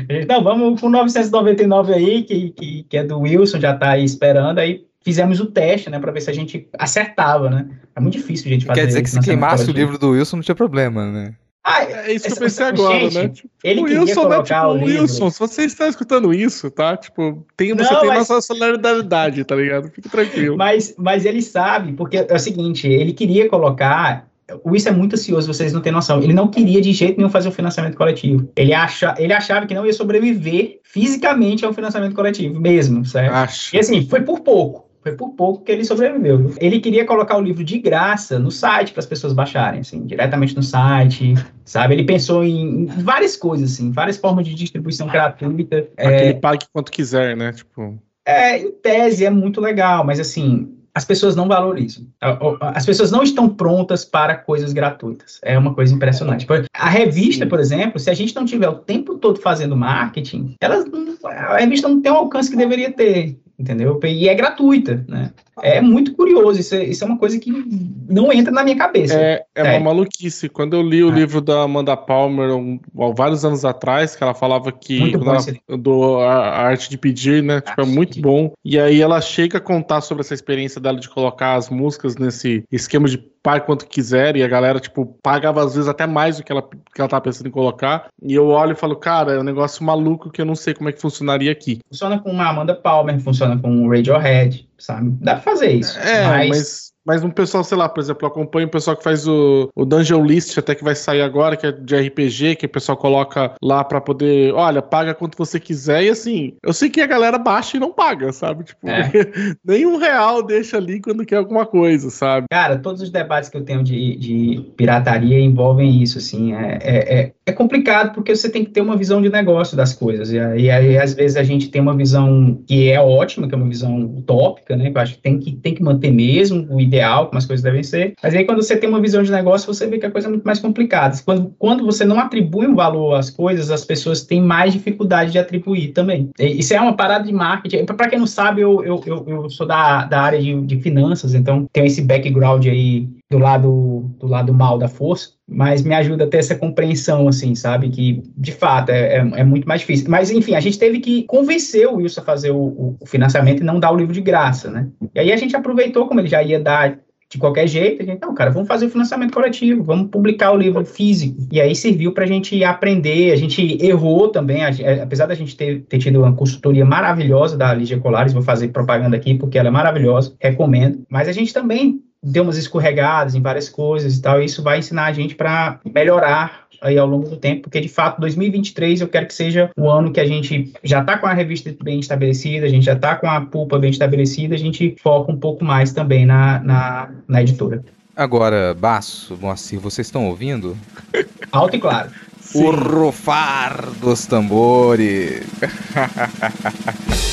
então, vamos com 999 aí, que, que, que é do Wilson, já está aí esperando, aí fizemos o teste, né, para ver se a gente acertava, né? É muito difícil a gente fazer Quer dizer que se queimasse o livro do Wilson não tinha problema, né? Ah, é isso que eu pensei agora, gente, né? Tipo, ele Wilson, né? Tipo, o Wilson, se você está escutando isso, tá? Tipo, tem, você não, tem mas... nossa solidariedade, tá ligado? Fique tranquilo. Mas, mas ele sabe, porque é o seguinte, ele queria colocar. O Wilson é muito ansioso, vocês não têm noção. Ele não queria de jeito nenhum fazer o um financiamento coletivo. Ele, acha, ele achava que não ia sobreviver fisicamente ao financiamento coletivo, mesmo, certo? Acho. E assim, foi por pouco. Foi por pouco que ele sobreviveu. Ele queria colocar o livro de graça no site para as pessoas baixarem, assim, diretamente no site, sabe? Ele pensou em, várias coisas, assim, várias formas de distribuição gratuita. Aquele é... pague quanto quiser, né? Tipo. É, em tese é muito legal, mas assim, as pessoas não valorizam. As pessoas não estão prontas para coisas gratuitas. É uma coisa impressionante. A revista, por exemplo, se a gente não tiver o tempo todo fazendo marketing, ela, a revista não tem o alcance que deveria ter entendeu? E é gratuita, né? É muito curioso, isso é, isso é uma coisa que não entra na minha cabeça. É, é uma maluquice. Quando eu li o é. livro da Amanda Palmer um, vários anos atrás, que ela falava que ela, do a, a, arte de pedir, né? Tipo, é muito bom. E aí ela chega a contar sobre essa experiência dela de colocar as músicas nesse esquema de pague quanto quiser, e a galera, tipo, pagava às vezes até mais do que ela, que ela tava pensando em colocar. E eu olho e falo, cara, é um negócio maluco que eu não sei como é que funcionaria aqui. Funciona com a Amanda Palmer, funciona com o Radiohead, sabe? Dá pra fazer isso. É, mas... mas mas um pessoal, sei lá, por exemplo, acompanha o pessoal que faz o, o Dungeon List, até que vai sair agora, que é de RPG, que o pessoal coloca lá para poder, olha, paga quanto você quiser, e assim, eu sei que a galera baixa e não paga, sabe? Tipo, é. nem um real deixa ali quando quer alguma coisa, sabe? Cara, todos os debates que eu tenho de, de pirataria envolvem isso, assim, é, é, é, é complicado porque você tem que ter uma visão de negócio das coisas, e aí, aí às vezes a gente tem uma visão que é ótima, que é uma visão utópica, né, que eu acho que tem que, tem que manter mesmo, o ideal, como as coisas devem ser. Mas aí, quando você tem uma visão de negócio, você vê que a coisa é muito mais complicada. Quando, quando você não atribui um valor às coisas, as pessoas têm mais dificuldade de atribuir também. Isso é uma parada de marketing. Para quem não sabe, eu, eu, eu, eu sou da, da área de, de finanças, então tenho esse background aí do lado do lado mal da força, mas me ajuda a ter essa compreensão, assim, sabe? Que, de fato, é, é, é muito mais difícil. Mas, enfim, a gente teve que convencer o Wilson a fazer o, o, financiamento e não dar o livro de graça, né? E aí a gente aproveitou, como ele já ia dar de qualquer jeito, a gente, não, cara, vamos fazer o financiamento coletivo, vamos publicar o livro físico. E aí serviu para a gente aprender, a gente errou também, a, apesar da gente ter, ter, tido uma consultoria maravilhosa da Lígia Colares, vou fazer propaganda aqui porque ela é maravilhosa, recomendo, mas a gente também deu umas escorregadas em várias coisas e tal, e isso vai ensinar a gente para melhorar aí ao longo do tempo, porque de fato 2023 eu quero que seja o ano que a gente já está com a revista bem estabelecida, a gente já está com a pulpa bem estabelecida, a gente foca um pouco mais também na, na, na editora. Agora, Baço, Moacir, vocês estão ouvindo? Alto e claro. O rufar dos tambores.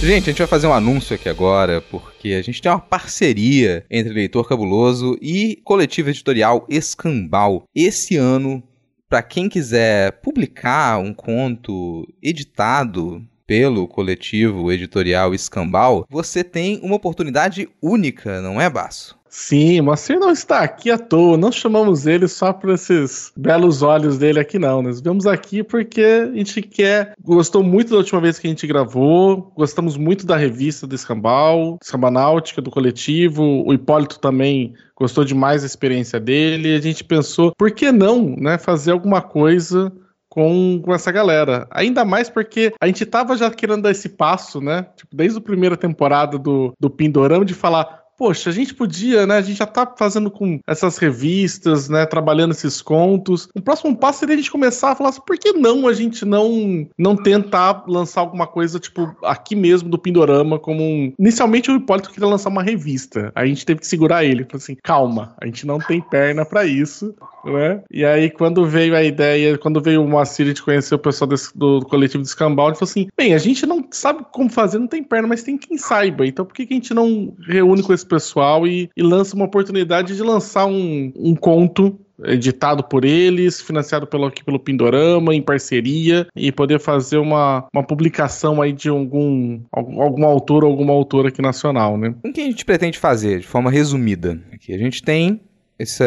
Gente, a gente vai fazer um anúncio aqui agora, porque a gente tem uma parceria entre Leitor Cabuloso e coletivo editorial Escambal. Esse ano, para quem quiser publicar um conto editado pelo coletivo editorial Escambal, você tem uma oportunidade única, não é, Baço? Sim, mas você não está aqui à toa. Não chamamos ele só por esses belos olhos dele aqui, não. Nós vemos aqui porque a gente quer. Gostou muito da última vez que a gente gravou. Gostamos muito da revista do Escambal, Escambanáutica, do coletivo. O Hipólito também gostou demais da experiência dele. A gente pensou, por que não, né, fazer alguma coisa com, com essa galera. Ainda mais porque a gente tava já querendo dar esse passo, né? Tipo, desde a primeira temporada do, do Pindorama, de falar, poxa, a gente podia, né? A gente já tá fazendo com essas revistas, né? Trabalhando esses contos. O próximo passo seria a gente começar a falar assim, por que não a gente não, não tentar lançar alguma coisa, tipo, aqui mesmo do Pindorama, como um. Inicialmente o Hipólito queria lançar uma revista. A gente teve que segurar ele. Falou assim, calma, a gente não tem perna para isso, né? E aí, quando veio a ideia, quando veio o Moacir, a gente conheceu o pessoal desse, do, coletivo de Escambau, ele falou assim: bem, a gente não sabe como fazer, não tem perna, mas tem quem saiba. Então por que, que a gente não reúne com esse pessoal e, e lança uma oportunidade de lançar um, um conto editado por eles, financiado pelo, aqui pelo Pindorama, em parceria, e poder fazer uma, uma publicação aí de algum, algum autor ou alguma autora aqui nacional, né? O que a gente pretende fazer, de forma resumida? Aqui a gente tem esse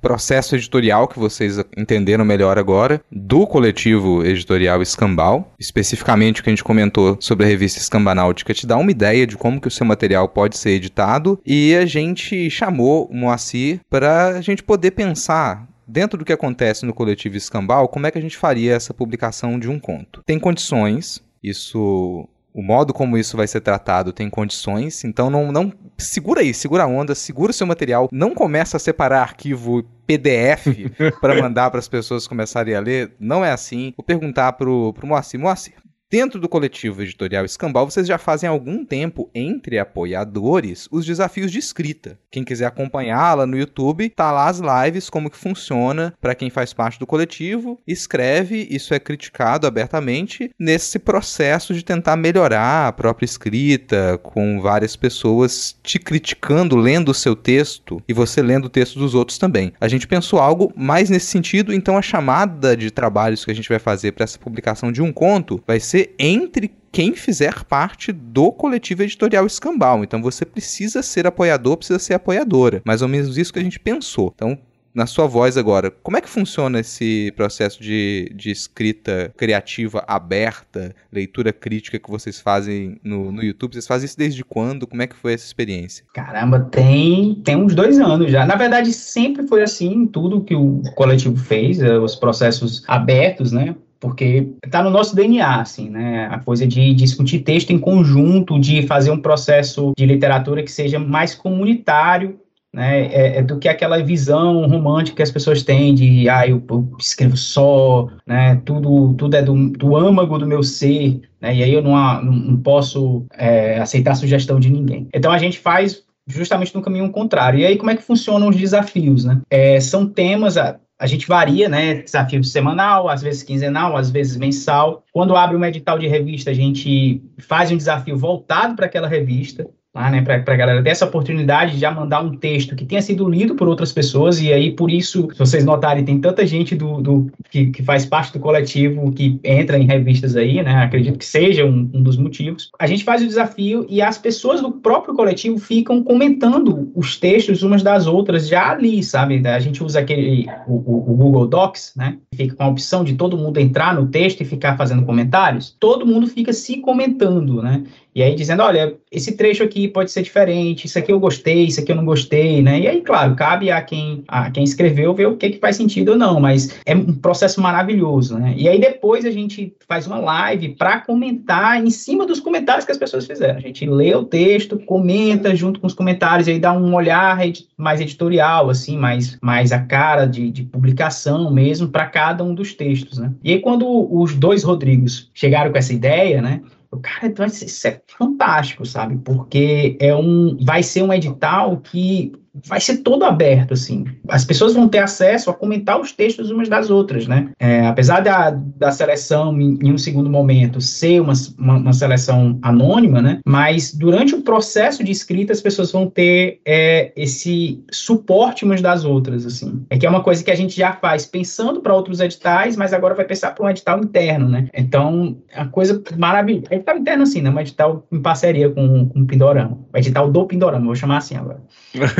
processo editorial que vocês entenderam melhor agora, do coletivo editorial Escambal, especificamente o que a gente comentou sobre a revista Escambanáutica, te dá uma ideia de como que o seu material pode ser editado, e a gente chamou o Moacir para a gente poder pensar dentro do que acontece no coletivo Escambal, como é que a gente faria essa publicação de um conto. Tem condições, isso o modo como isso vai ser tratado tem condições, então não, não segura aí, segura a onda, segura o seu material, não começa a separar arquivo PDF para mandar para as pessoas começarem a ler, não é assim. Vou perguntar pro pro Moacir, Moacir, Dentro do coletivo editorial Escambau, vocês já fazem algum tempo, entre apoiadores, os desafios de escrita. Quem quiser acompanhá-la no YouTube, tá lá as lives, como que funciona para quem faz parte do coletivo, escreve, isso é criticado abertamente, nesse processo de tentar melhorar a própria escrita, com várias pessoas te criticando, lendo o seu texto, e você lendo o texto dos outros também. A gente pensou algo mais nesse sentido, então a chamada de trabalhos que a gente vai fazer para essa publicação de um conto vai ser entre quem fizer parte do coletivo editorial Escambau. Então você precisa ser apoiador, precisa ser apoiadora. Mais ou menos isso que a gente pensou. Então na sua voz agora, como é que funciona esse processo de, de escrita criativa aberta, leitura crítica que vocês fazem no, no YouTube? Vocês fazem isso desde quando? Como é que foi essa experiência? Caramba, tem, tem uns dois anos já. Na verdade, sempre foi assim, tudo que o coletivo fez, eh, os processos abertos, né? Porque está no nosso DNA, assim, né? A coisa de, discutir texto em conjunto, de fazer um processo de literatura que seja mais comunitário né, é, é, do que aquela visão romântica que as pessoas têm de, ah, eu, eu escrevo só, né, tudo, tudo é do, do âmago do meu ser, né, e aí eu não, não posso é, aceitar sugestão de ninguém. Então a gente faz justamente no caminho contrário. E aí como é que funcionam os desafios, né? É, são temas, a, gente varia, né? Desafio semanal, às vezes quinzenal, às vezes mensal. Quando abre um edital de revista, a gente faz um desafio voltado para aquela revista lá, né, para a galera dessa oportunidade de já mandar um texto que tenha sido lido por outras pessoas, e aí, por isso, se vocês notarem, tem tanta gente do, do que, que faz parte do coletivo que entra em revistas aí, né, acredito que seja um, um, dos motivos. A gente faz o desafio e as pessoas do próprio coletivo ficam comentando os textos umas das outras já ali, sabe? A gente usa aquele, o, o Google Docs, né, fica com a opção de todo mundo entrar no texto e ficar fazendo comentários, todo mundo fica se comentando, né? E aí dizendo, olha, esse trecho aqui pode ser diferente, isso aqui eu gostei, isso aqui eu não gostei, né? E aí, claro, cabe a quem, a quem escreveu ver o que, que faz sentido ou não, mas é um processo maravilhoso, né? E aí depois a gente faz uma live para comentar em cima dos comentários que as pessoas fizeram. A gente lê o texto, comenta junto com os comentários, e aí dá um olhar mais editorial, assim, mais, mais a cara de, de publicação mesmo para cada um dos textos, né? E aí quando os dois Rodrigos chegaram com essa ideia, né? Cara, então isso é fantástico, sabe? Porque é um, vai ser um edital que vai ser todo aberto, assim. As pessoas vão ter acesso a comentar os textos umas das outras, né? É, apesar da, da seleção, em, um segundo momento, ser uma, uma, uma, seleção anônima, né? Mas durante o processo de escrita, as pessoas vão ter é, esse suporte umas das outras, assim. É que é uma coisa que a gente já faz pensando para outros editais, mas agora vai pensar para um edital interno, né? Então, é uma coisa maravilhosa. Edital interno, assim, né? Um edital em parceria com, com o Pindorama. O edital do Pindorama, vou chamar assim agora.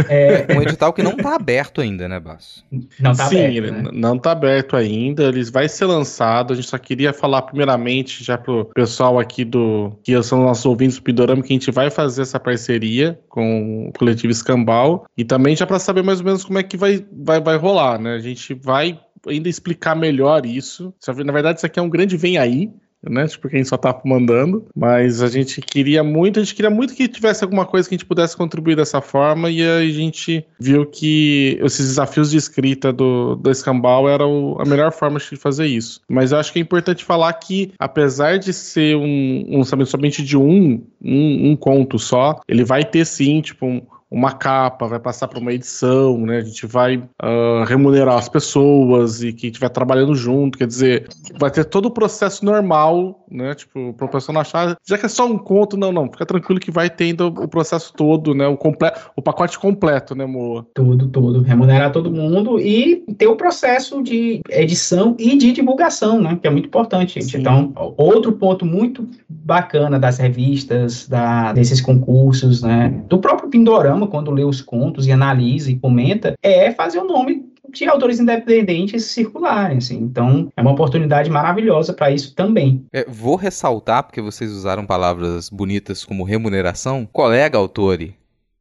É, um edital que não está aberto ainda, né, Basso? Não aberto. Sim, né? não está aberto ainda. Ele vai ser lançado. A gente só queria falar primeiramente já pro pessoal aqui do que são nossos ouvintes do Pidorama que a gente vai fazer essa parceria com o coletivo Escambau e também já para saber mais ou menos como é que vai, vai, vai rolar, né? A gente vai ainda explicar melhor isso. Na verdade, isso aqui é um grande vem aí né? Tipo, quem só tá mandando. Mas a gente queria muito, a gente queria muito que tivesse alguma coisa que a gente pudesse contribuir dessa forma. E a gente viu que esses desafios de escrita do, do Escambau era o, a melhor forma de fazer isso. Mas eu acho que é importante falar que, apesar de ser um, um somente de um, um, um conto só, ele vai ter sim, tipo, um, uma capa, vai passar para uma edição, né? A gente vai uh, remunerar as pessoas e que estiver trabalhando junto, quer dizer, vai ter todo o processo normal, né? Tipo, para o pessoal não achar, já que é só um conto, não, não, fica tranquilo que vai tendo o processo todo, né? O, completo, o pacote completo, né, Moa? Tudo, tudo. Remunerar todo mundo e ter o processo de edição e de divulgação, né? Que é muito importante, gente. Sim. Então, outro ponto muito bacana das revistas, da, desses concursos, né? Do próprio Pindorama, quando lê os contos e analisa e comenta, é fazer o nome de autores independentes circularem, assim. Então, é uma oportunidade maravilhosa para isso também. É, vou ressaltar, porque vocês usaram palavras bonitas como remuneração. Colega autor,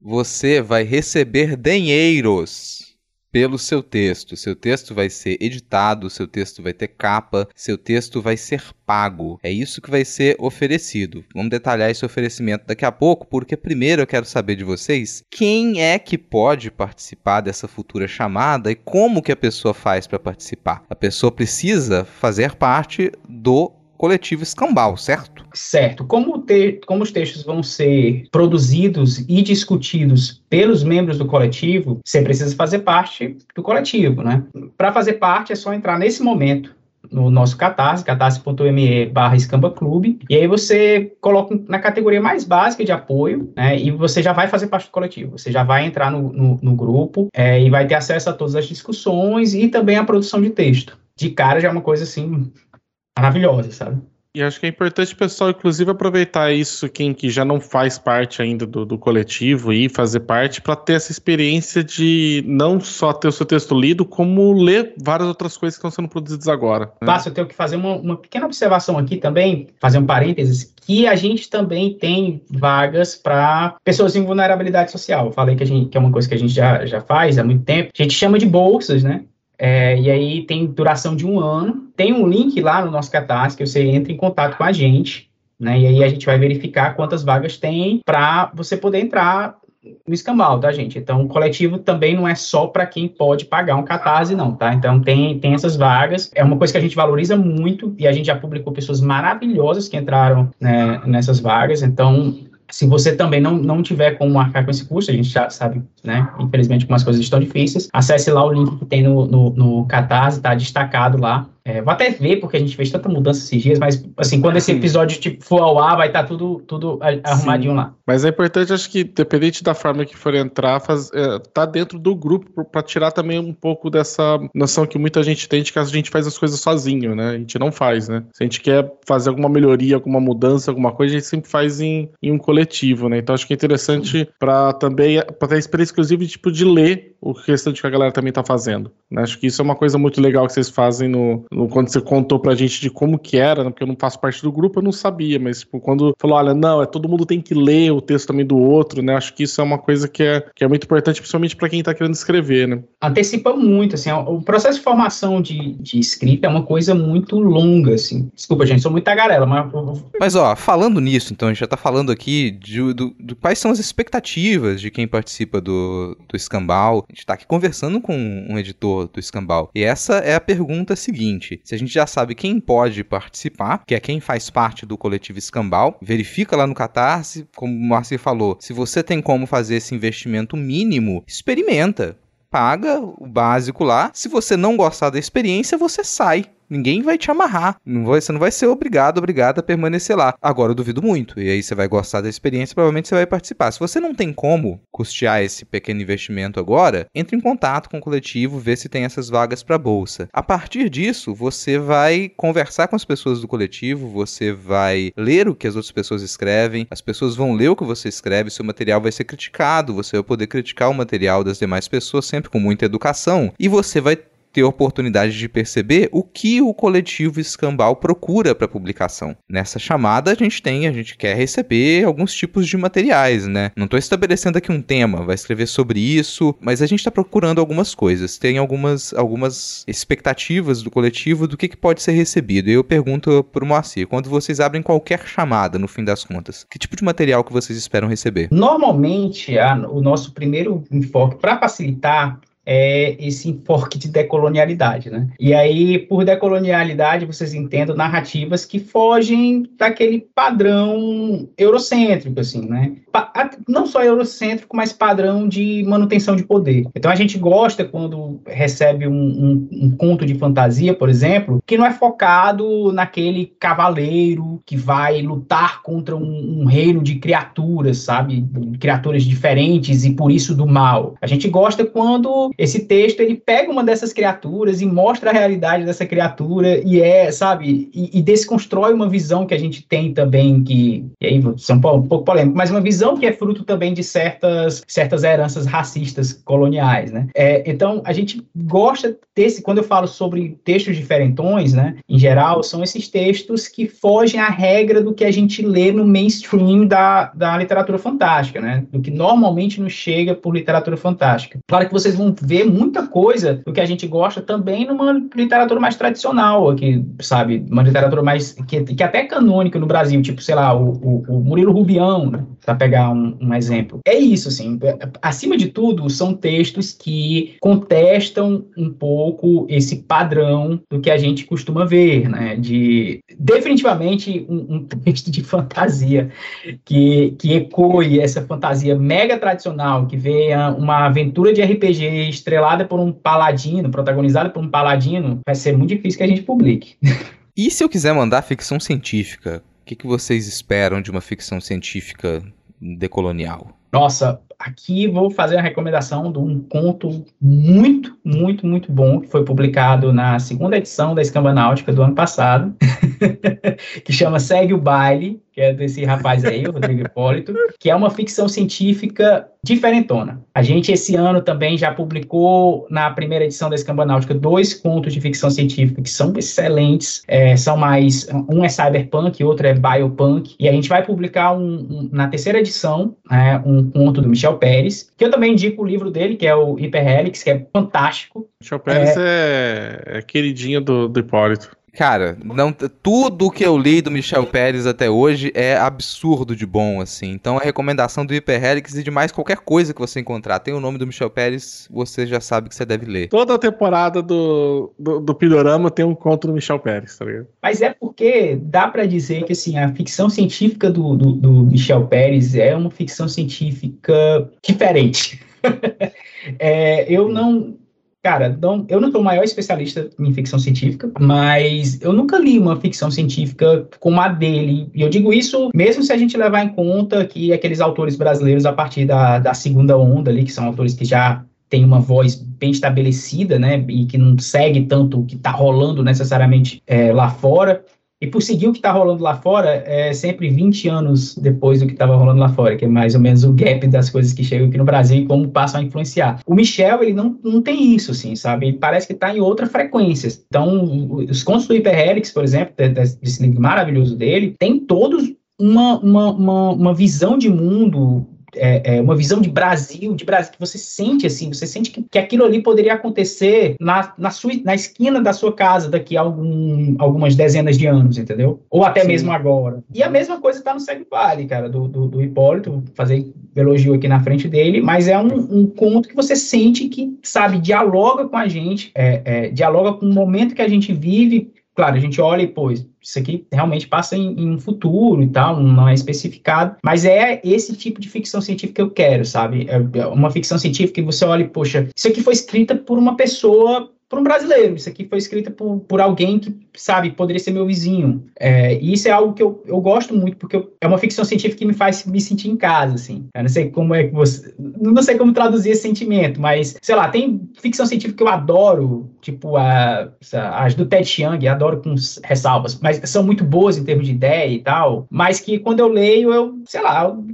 você vai receber dinheiros pelo seu texto. Seu texto vai ser editado, seu texto vai ter capa, seu texto vai ser pago. É isso que vai ser oferecido. Vamos detalhar esse oferecimento daqui a pouco, porque primeiro eu quero saber de vocês quem é que pode participar dessa futura chamada e como que a pessoa faz para participar. A pessoa precisa fazer parte do coletivo Escambau, certo? Certo. Como, te, como os textos vão ser produzidos e discutidos pelos membros do coletivo, você precisa fazer parte do coletivo, né? Para fazer parte é só entrar nesse momento no nosso Catarse, catarse.me barra e aí você coloca na categoria mais básica de apoio, né, e você já vai fazer parte do coletivo, você já vai entrar no, no, no grupo é, e vai ter acesso a todas as discussões e também a produção de texto. De cara já é uma coisa assim maravilhosa, sabe? E acho que é importante o pessoal, inclusive, aproveitar isso, quem que já não faz parte ainda do, do coletivo e fazer parte, para ter essa experiência de não só ter o seu texto lido, como ler várias outras coisas que estão sendo produzidas agora. Né? Basta, eu tenho que fazer uma, uma pequena observação aqui também, fazer um parênteses, que a gente também tem vagas para pessoas em vulnerabilidade social. Eu falei que, a gente, que é uma coisa que a gente já, já faz há muito tempo. A gente chama de bolsas, né? É, e aí tem duração de um ano. Tem um link lá no nosso Catarse que você entra em contato com a gente, né? E aí a gente vai verificar quantas vagas tem para você poder entrar no escambau, tá, gente? Então, o coletivo também não é só para quem pode pagar um catarse, não, tá? Então, tem, tem essas vagas. É uma coisa que a gente valoriza muito e a gente já publicou pessoas maravilhosas que entraram né, nessas vagas. Então, se você também não, não tiver como marcar com esse curso, a gente já sabe, né? Infelizmente, como as coisas estão difíceis, acesse lá o link que tem no, no, no Catarse, tá destacado lá. É, vou até ver, porque a gente fez tanta mudança esses dias, mas assim, quando esse episódio tipo, for ao ar, vai estar tá tudo, tudo arrumadinho Sim. lá. Mas é importante, acho que, dependente da forma que for entrar, faz, é, tá dentro do grupo para tirar também um pouco dessa noção que muita gente tem de que a gente faz as coisas sozinho, né? A gente não faz, né? Se a gente quer fazer alguma melhoria, alguma mudança, alguma coisa, a gente sempre faz em, em um coletivo, né? Então acho que é interessante para também para ter experiência, inclusive, tipo, de ler o restante que a galera também tá fazendo. Né? Acho que isso é uma coisa muito legal que vocês fazem no, quando você contou pra gente de como que era, né? porque eu não faço parte do grupo, eu não sabia, mas tipo, quando falou, olha, não, é todo mundo tem que ler o texto também do outro, né? Acho que isso é uma coisa que é, que é muito importante, principalmente para quem tá querendo escrever, né? Antecipa muito, assim, o processo de formação de, de escrita é uma coisa muito longa, assim. Desculpa, gente, sou muito tagarela, mas... Mas, ó, falando nisso, então, a gente já tá falando aqui de, do, do, quais são as expectativas de quem participa do, do Escambau. A gente tá aqui conversando com um editor do Escambau. E essa é a pergunta seguinte. Se a gente já sabe quem pode participar, que é quem faz parte do coletivo Escambau, verifica lá no Catarse, como o Marci falou, se você tem como fazer esse investimento mínimo, experimenta paga o básico lá. Se você não gostar da experiência, você sai. Ninguém vai te amarrar. Não vai, você não vai ser obrigado, obrigado a permanecer lá. Agora eu duvido muito. E aí você vai gostar da experiência, provavelmente você vai participar. Se você não tem como custear esse pequeno investimento agora, entre em contato com o coletivo, vê se tem essas vagas para bolsa. A partir disso, você vai conversar com as pessoas do coletivo, você vai ler o que as outras pessoas escrevem, as pessoas vão ler o que você escreve, seu material vai ser criticado, você vai poder criticar o material das demais pessoas sempre com muita educação e você vai ter oportunidade de perceber o que o coletivo Escambau procura para publicação. Nessa chamada a gente tem, a gente quer receber alguns tipos de materiais, né? Não estou estabelecendo aqui um tema, vai escrever sobre isso, mas a gente está procurando algumas coisas. Tem algumas, algumas expectativas do coletivo do que, que pode ser recebido. E eu pergunto para o Moacir, quando vocês abrem qualquer chamada, no fim das contas, que tipo de material que vocês esperam receber? Normalmente, a, o nosso primeiro enfoque, para facilitar, é esse enfoque de decolonialidade, né? E aí, por decolonialidade, vocês entendem narrativas que fogem daquele padrão eurocêntrico, assim, né? Não só eurocêntrico, mas padrão de manutenção de poder. Então, a gente gosta quando recebe um, um, um conto de fantasia, por exemplo, que não é focado naquele cavaleiro que vai lutar contra um, um reino de criaturas, sabe? Criaturas diferentes e por isso do mal. A gente gosta quando esse texto ele pega uma dessas criaturas e mostra a realidade dessa criatura e é, sabe, e, e desconstrói uma visão que a gente tem também que, e aí são um pouco polêmico, mas uma visão que é fruto também de certas certas heranças racistas coloniais, né? É, então a gente gosta desse, quando eu falo sobre textos diferentões, né, em geral, são esses textos que fogem à regra do que a gente lê no mainstream da, da literatura fantástica, né? Do que normalmente nos chega por literatura fantástica. Claro que vocês vão vê muita coisa do que a gente gosta também numa literatura mais tradicional aqui, sabe? Uma literatura mais. que, que até é canônica no Brasil, tipo, sei lá, o, o, o Murilo Rubião, né? Para pegar um, um, exemplo. É isso, assim. Acima de tudo, são textos que contestam um pouco esse padrão do que a gente costuma ver, né? De definitivamente um, um texto de fantasia que, que ecoe essa fantasia mega tradicional, que venha uma aventura de RPG estrelada por um paladino, protagonizada por um paladino, vai ser muito difícil que a gente publique. E se eu quiser mandar ficção científica, o que, que vocês esperam de uma ficção científica decolonial? Nossa, aqui vou fazer a recomendação de um conto muito, muito, muito bom, que foi publicado na segunda edição da Escamba Náutica do ano passado, que chama Segue o Baile, que é desse rapaz aí, o Rodrigo Hipólito, que é uma ficção científica diferentona. A gente, esse ano, também já publicou, na primeira edição da Escamba Náutica, dois contos de ficção científica que são excelentes, é, são mais, um é cyberpunk, outro é biopunk, e a gente vai publicar um, um, na terceira edição, né, um conto do Michel Pérez, que eu também indico o livro dele, que é o Hyperhelix, que é fantástico. Michel Pérez é, é, é queridinho do, do Hipólito. Cara, não, tudo que eu li do Michel Pérez até hoje é absurdo de bom, assim. Então a recomendação do Hyperhelix e de mais qualquer coisa que você encontrar tem o nome do Michel Pérez, você já sabe que você deve ler. Toda a temporada do, do, do Pidorama tem um conto do Michel Pérez, tá ligado? Mas é porque dá para dizer que assim, a ficção científica do, do, do Michel Pérez é uma ficção científica diferente. é, eu não Cara, não, eu não sou o maior especialista em ficção científica, mas eu nunca li uma ficção científica como a dele. E eu digo isso mesmo se a gente levar em conta que aqueles autores brasileiros, a partir da, da segunda onda ali, que são autores que já têm uma voz bem estabelecida, né, e que não segue tanto o que está rolando necessariamente é, lá fora, e por seguir o que está rolando lá fora, é sempre 20 anos depois do que estava rolando lá fora, que é mais ou menos o gap das coisas que chegam aqui no Brasil e como passam a influenciar. O Michel, ele não, não tem isso, assim, sabe? Ele parece que está em outra frequência. Então, os contos do Hyper por exemplo, desse livro maravilhoso dele, tem todos uma, uma, uma, uma visão de mundo é, é, uma visão de Brasil, de Brasil, que você sente assim, você sente que, que aquilo ali poderia acontecer na, na, sua, na esquina da sua casa daqui a algum, algumas dezenas de anos, entendeu? Ou até Sim. mesmo agora. E a mesma coisa está no Segue Vale, cara, do, do, do Hipólito, fazer elogio aqui na frente dele, mas é um, um, conto que você sente que, sabe, dialoga com a gente, é, é, dialoga com o momento que a gente vive, Claro, a gente olha e, pô, isso aqui realmente passa em, em, um futuro e tal, não é especificado, mas é esse tipo de ficção científica que eu quero, sabe? É, é uma ficção científica que você olha e, poxa, isso aqui foi escrita por uma pessoa por um brasileiro. Isso aqui foi escrito por, por alguém que, sabe, poderia ser meu vizinho. É, e isso é algo que eu, eu gosto muito, porque eu, é uma ficção científica que me faz me sentir em casa, assim. Eu não sei como é que você... Não sei como traduzir esse sentimento, mas, sei lá, tem ficção científica que eu adoro, tipo a, as do Ted Chiang, adoro com ressalvas, mas são muito boas em termos de ideia e tal, mas que quando eu leio, eu, sei lá, eu,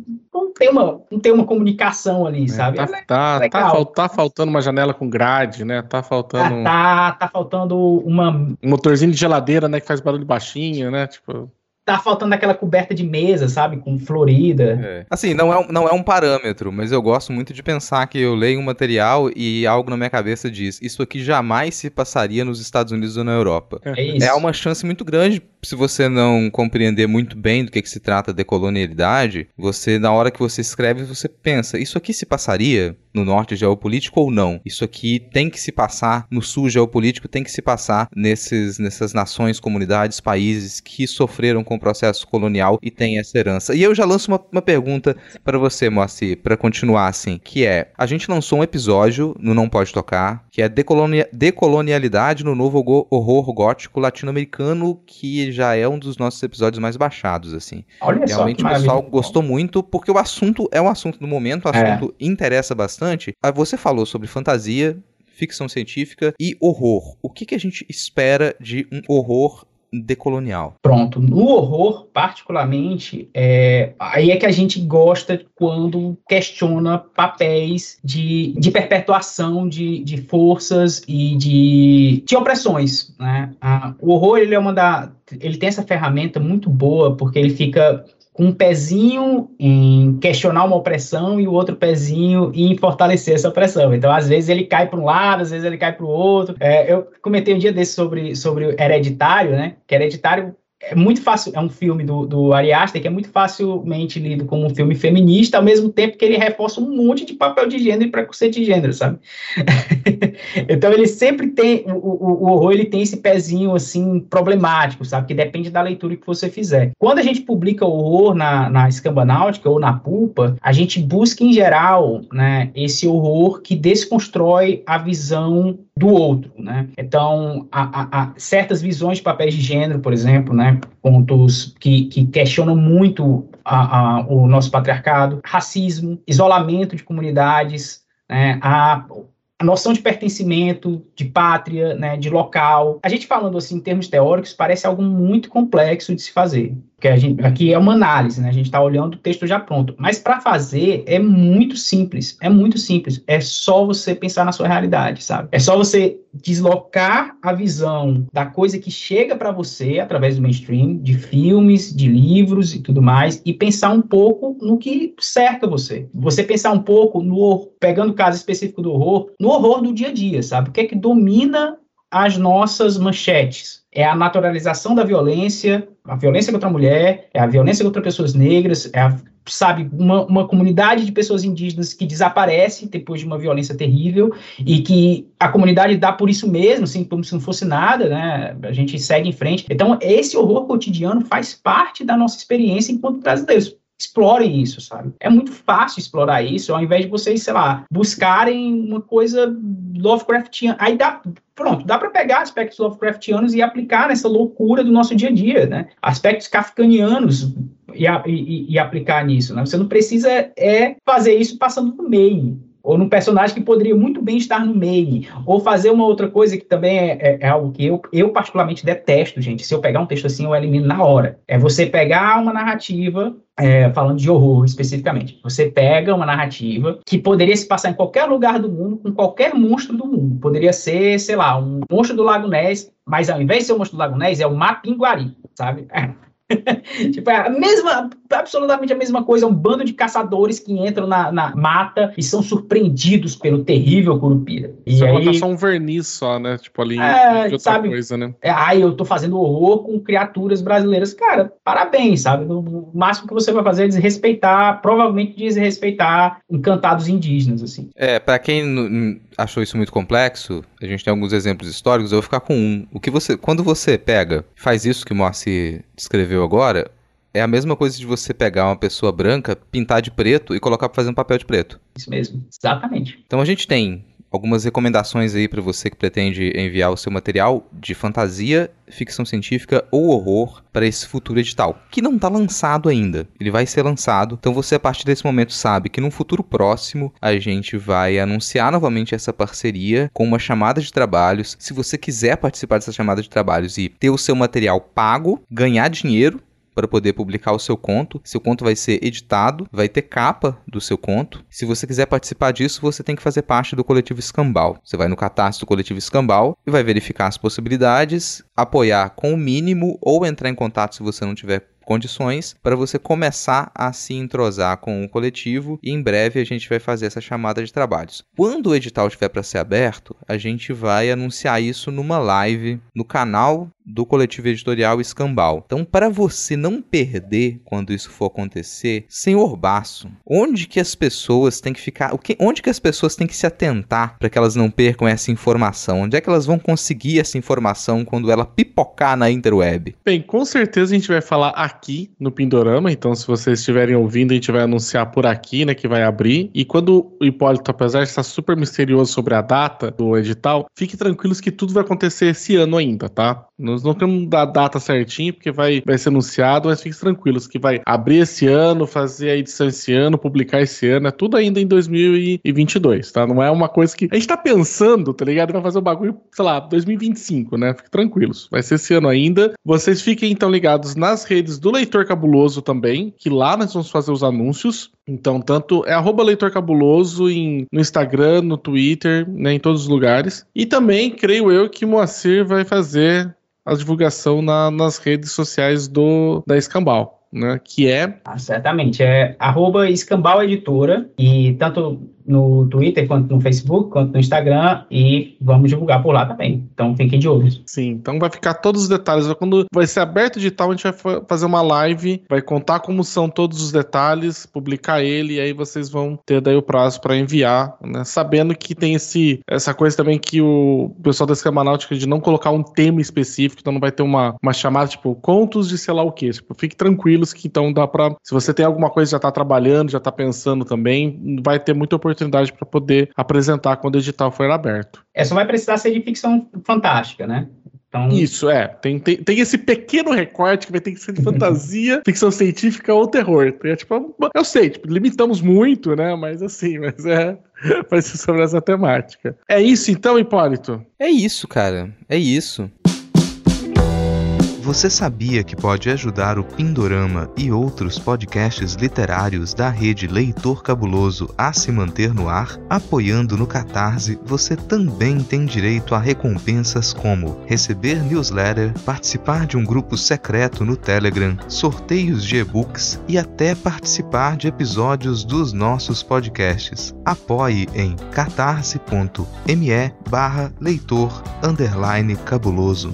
não tem uma, não tem uma comunicação ali, é, sabe? Tá, é, tá, tá, tá, faltando uma janela com grade, né? Tá faltando. Tá, tá, tá faltando uma. Um motorzinho de geladeira, né? Que faz barulho baixinho, né? Tipo tá faltando aquela coberta de mesa, sabe? Com florida. É. Assim, não é, não é um parâmetro, mas eu gosto muito de pensar que eu leio um material e algo na minha cabeça diz: isso aqui jamais se passaria nos Estados Unidos ou na Europa. É, isso. é uma chance muito grande se você não compreender muito bem do que, que se trata de colonialidade, você, na hora que você escreve, você pensa, isso aqui se passaria no norte geopolítico ou não? Isso aqui tem que se passar no sul geopolítico, tem que se passar nesses, nessas nações, comunidades, países que sofreram com o processo colonial e têm essa herança. E eu já lanço uma, uma pergunta para você, Moacir, para continuar assim, que é, a gente lançou um episódio no Não Pode Tocar, que é decolonia, decolonialidade no novo horror gótico latino-americano, que já é um dos nossos episódios mais baixados, assim. Olha Realmente só, o pessoal gostou muito, porque o assunto é um assunto do momento, o é. assunto é. interessa bastante. Ah, você falou sobre fantasia, ficção científica e horror. O que, que a gente espera de um horror decolonial? Pronto. No horror, particularmente, é, aí é que a gente gosta quando questiona papéis de, de perpetuação de, de forças e de, de opressões. Né? Ah, o horror ele é uma da, ele tem essa ferramenta muito boa porque ele fica com um pezinho em questionar uma opressão e o outro pezinho em fortalecer essa opressão. Então, às vezes ele cai para um lado, às vezes ele cai para o outro. É, eu comentei um dia desse sobre, sobre Hereditário, né? Que Hereditário é muito fácil, é um filme do, do Ari Aster que é muito facilmente lido como um filme feminista, ao mesmo tempo que ele reforça um monte de papel de gênero e preconceito de gênero, sabe? então ele sempre tem, o, o, o, horror ele tem esse pezinho, assim, problemático, sabe? Que depende da leitura que você fizer. Quando a gente publica o horror na, na Escamba Náutica ou na Pulpa, a gente busca, em geral, né, esse horror que desconstrói a visão do outro, né? Então, a, a, certas visões de papéis de gênero, por exemplo, né? Pontos que, que questionam muito a, o nosso patriarcado, racismo, isolamento de comunidades, né? a a noção de pertencimento, de pátria, né, de local. A gente falando assim em termos teóricos parece algo muito complexo de se fazer. Porque a gente, aqui é uma análise, né? A gente está olhando o texto já pronto. Mas para fazer é muito simples. É muito simples. É só você pensar na sua realidade, sabe? É só você deslocar a visão da coisa que chega para você através do mainstream, de filmes, de livros e tudo mais, e pensar um pouco no que cerca você. Você pensar um pouco no pegando o caso específico do horror, no horror do dia a dia, sabe? O que é que domina as nossas manchetes? É a naturalização da violência, a violência contra a mulher, é a violência contra pessoas negras, é a, sabe, uma, uma comunidade de pessoas indígenas que desaparece depois de uma violência terrível e que a comunidade dá por isso mesmo, assim, como se não fosse nada, né? A gente segue em frente. Então, esse horror cotidiano faz parte da nossa experiência enquanto brasileiros explorem isso, sabe? É muito fácil explorar isso, ao invés de vocês, sei lá, buscarem uma coisa Lovecraftiana. Aí dá, pronto, dá para pegar aspectos Lovecraftianos e aplicar nessa loucura do nosso dia a dia, né? Aspectos kafkanianos e, e, e aplicar nisso, né? Você não precisa é fazer isso passando no meio, ou num personagem que poderia muito bem estar no meio, ou fazer uma outra coisa que também é, é, é, algo que eu, eu particularmente detesto, gente. Se eu pegar um texto assim, eu elimino na hora. É você pegar uma narrativa, é, falando de horror especificamente, você pega uma narrativa que poderia se passar em qualquer lugar do mundo, com qualquer monstro do mundo. Poderia ser, sei lá, um monstro do Lago Ness, mas ao invés de ser o monstro do Lago Ness, é o Mapinguari, sabe? tipo, é a mesma, absolutamente a mesma coisa, um bando de caçadores que entram na, na mata e são surpreendidos pelo terrível Curupira. E Você aí, só um verniz só, né? Tipo, ali é, de outra sabe, coisa, né? É, ai, eu tô fazendo horror com criaturas brasileiras. Cara, parabéns, sabe? O máximo que você vai fazer é desrespeitar, provavelmente desrespeitar encantados indígenas, assim. É, para quem achou isso muito complexo, a gente tem alguns exemplos históricos, eu vou ficar com um. O que você, quando você pega, faz isso que o Moacir descreveu agora, é a mesma coisa de você pegar uma pessoa branca, pintar de preto e colocar para fazer um papel de preto. Isso mesmo, exatamente. Então a gente tem algumas recomendações aí para você que pretende enviar o seu material de fantasia, ficção científica ou horror para esse futuro edital, que não está lançado ainda. Ele vai ser lançado, então você a partir desse momento sabe que num futuro próximo a gente vai anunciar novamente essa parceria com uma chamada de trabalhos. Se você quiser participar dessa chamada de trabalhos e ter o seu material pago, ganhar dinheiro para poder publicar o seu conto. Seu conto vai ser editado, vai ter capa do seu conto. Se você quiser participar disso, você tem que fazer parte do coletivo Escambau. Você vai no cadastro do coletivo Escambau e vai verificar as possibilidades, apoiar com o mínimo ou entrar em contato se você não tiver condições para você começar a se entrosar com o coletivo e em breve a gente vai fazer essa chamada de trabalhos. Quando o edital estiver para ser aberto, a gente vai anunciar isso numa live no canal do coletivo editorial Escambau. Então, para você não perder quando isso for acontecer, senhor Baço, onde que as pessoas têm que ficar, onde que as pessoas têm que se atentar para que elas não percam essa informação? Onde é que elas vão conseguir essa informação quando ela pipocar na interweb? Bem, com certeza a gente vai falar aqui no Pindorama, então se vocês estiverem ouvindo, a gente vai anunciar por aqui, né, que vai abrir. E quando o Hipólito, apesar de estar super misterioso sobre a data do edital, fique tranquilos que tudo vai acontecer esse ano ainda, tá? Nós não temos da data certinho, porque vai, vai ser anunciado, mas fiquem tranquilos que vai abrir esse ano, fazer a edição esse ano, publicar esse ano, é tudo ainda em 2022, tá? Não é uma coisa que a gente tá pensando, tá ligado? Vai fazer o bagulho, sei lá, 2025, né? Fiquem tranquilos, vai ser esse ano ainda. Vocês fiquem então ligados nas redes do Leitor Cabuloso também, que lá nós vamos fazer os anúncios. Então, tanto é arroba Leitor Cabuloso em, no Instagram, no Twitter, né, em todos os lugares. E também, creio eu, que Moacir vai fazer a divulgação na, nas redes sociais do da Escambau, né? Que é. Ah, certamente, é arroba Escambau Editora, e tanto no Twitter, quanto no Facebook, quanto no Instagram, e vamos divulgar por lá também. Então fiquem de olho. Sim, então vai ficar todos os detalhes. Quando vai ser aberto o edital, a gente vai fazer uma live, vai contar como são todos os detalhes, publicar ele, e aí vocês vão ter daí o prazo para enviar, né? Sabendo que tem esse, essa coisa também que o pessoal da Escama Náutica de não colocar um tema específico, então não vai ter uma, uma chamada tipo contos de sei lá o que. Tipo, fique tranquilos que então dá para Se você tem alguma coisa já tá trabalhando, já tá pensando também, vai ter muita oportunidade oportunidade para poder apresentar quando o edital for aberto. É, só vai precisar ser de ficção fantástica, né? Então... Isso, é. Tem, tem, tem esse pequeno recorte que vai ter que ser de fantasia, ficção científica ou terror. É, tipo, eu sei, tipo, limitamos muito, né? Mas assim, mas é. Vai ser sobre essa temática. É isso então, Hipólito? É isso, cara. É isso. Você sabia que pode ajudar o Pindorama e outros podcasts literários da rede Leitor Cabuloso a se manter no ar? Apoiando no Catarse, você também tem direito a recompensas como receber newsletter, participar de um grupo secreto no Telegram, sorteios de e-books e até participar de episódios dos nossos podcasts. Apoie em catarse.me leitor cabuloso.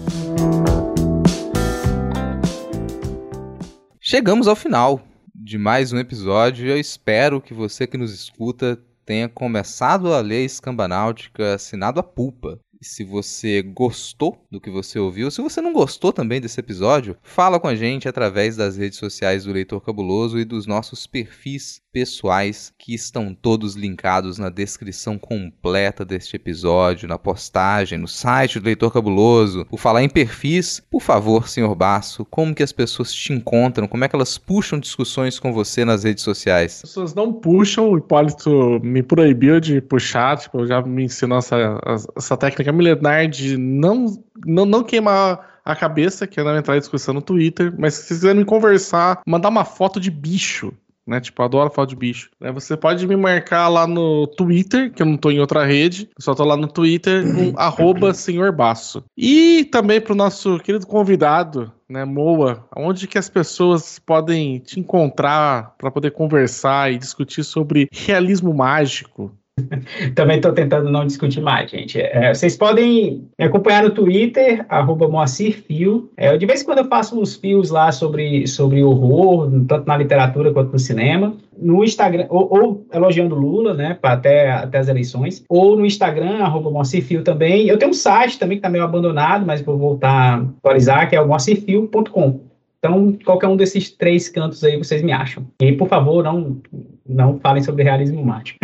Chegamos ao final de mais um episódio. Eu espero que você que nos escuta tenha começado a ler Escambanáutica assinado a pulpa. E se você gostou do que você ouviu, se você não gostou também desse episódio, fala com a gente através das redes sociais do Leitor Cabuloso e dos nossos perfis pessoais que estão todos linkados na descrição completa deste episódio, na postagem, no site do Leitor Cabuloso. Por falar em perfis, por favor, senhor Basso, como que as pessoas te encontram? Como é que elas puxam discussões com você nas redes sociais? As pessoas não puxam, o Hipólito me proibiu de puxar, tipo, já me ensinou essa, essa técnica milenar de não, não, não queimar a cabeça, que é entrar em discussão no Twitter, mas se vocês quiserem me conversar, mandar uma foto de bicho né? Tipo, adoro foto de bicho. É, você pode me marcar lá no Twitter, que eu não tô em outra rede, só tô lá no Twitter, com arroba senhor Baço. E também pro nosso querido convidado, né, Moa, onde que as pessoas podem te encontrar para poder conversar e discutir sobre realismo mágico, Também estou tentando não discutir mais, gente. É, vocês podem me acompanhar no Twitter, arroba Moacir Fio. É, de vez em quando eu faço uns fios lá sobre, sobre horror, tanto na literatura quanto no cinema. No Instagram, ou, ou elogiando Lula, né, até, até as eleições. Ou no Instagram, arroba Moacir Fio também. Eu tenho um site também que está meio abandonado, mas vou voltar a atualizar, que é o moacirfio.com. Então, qualquer um desses três cantos aí vocês me acham. E, por favor, não, não falem sobre realismo mágico.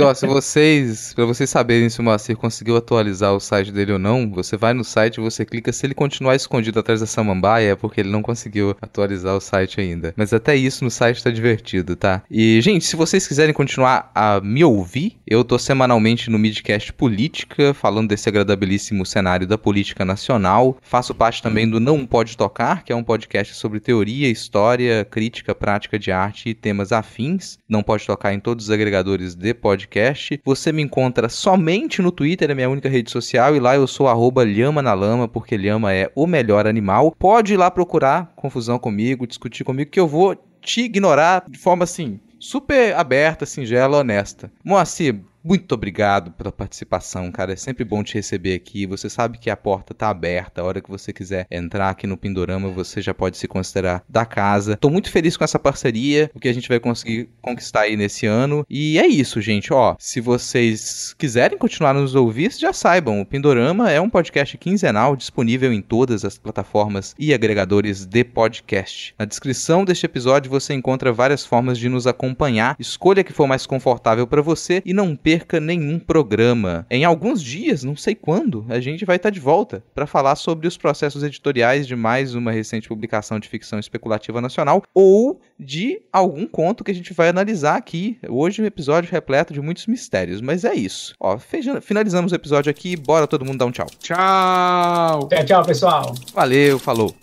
Ó, se vocês, para vocês saberem se o Moacir conseguiu atualizar o site dele ou não, você vai no site você clica se ele continuar escondido atrás da samambaia é porque ele não conseguiu atualizar o site ainda. Mas até isso no site tá divertido, tá? E, gente, se vocês quiserem continuar a me ouvir, eu tô semanalmente no Midcast Política, falando desse agradabilíssimo cenário da política nacional. Faço parte também do Não Pode Tocar, que é um podcast sobre teoria, história, crítica, prática de arte e temas afins. Não pode tocar em todos os agregadores de podcast. Você me encontra somente no Twitter, é minha única rede social, e lá eu sou arroba Lhama na Lama, porque Lhama é o melhor animal. Pode ir lá procurar confusão comigo, discutir comigo, que eu vou te ignorar de forma assim, super aberta, singela, honesta. Moacir, muito obrigado pela participação, cara. É sempre bom te receber aqui. Você sabe que a porta tá aberta. A hora que você quiser entrar aqui no Pindorama, você já pode se considerar da casa. Tô muito feliz com essa parceria, o que a gente vai conseguir conquistar aí nesse ano. E é isso, gente. Ó, se vocês quiserem continuar nos ouvir, já saibam, o Pindorama é um podcast quinzenal disponível em todas as plataformas e agregadores de podcast. Na descrição deste episódio você encontra várias formas de nos acompanhar. Escolha que for mais confortável para você e não perca perca nenhum programa. Em alguns dias, não sei quando, a gente vai estar de volta para falar sobre os processos editoriais de mais uma recente publicação de ficção especulativa nacional ou de algum conto que a gente vai analisar aqui. Hoje um episódio repleto de muitos mistérios, mas é isso. Ó, finalizamos o episódio aqui, bora todo mundo dar um tchau. Tchau! Tchau, tchau, pessoal. Valeu, falou.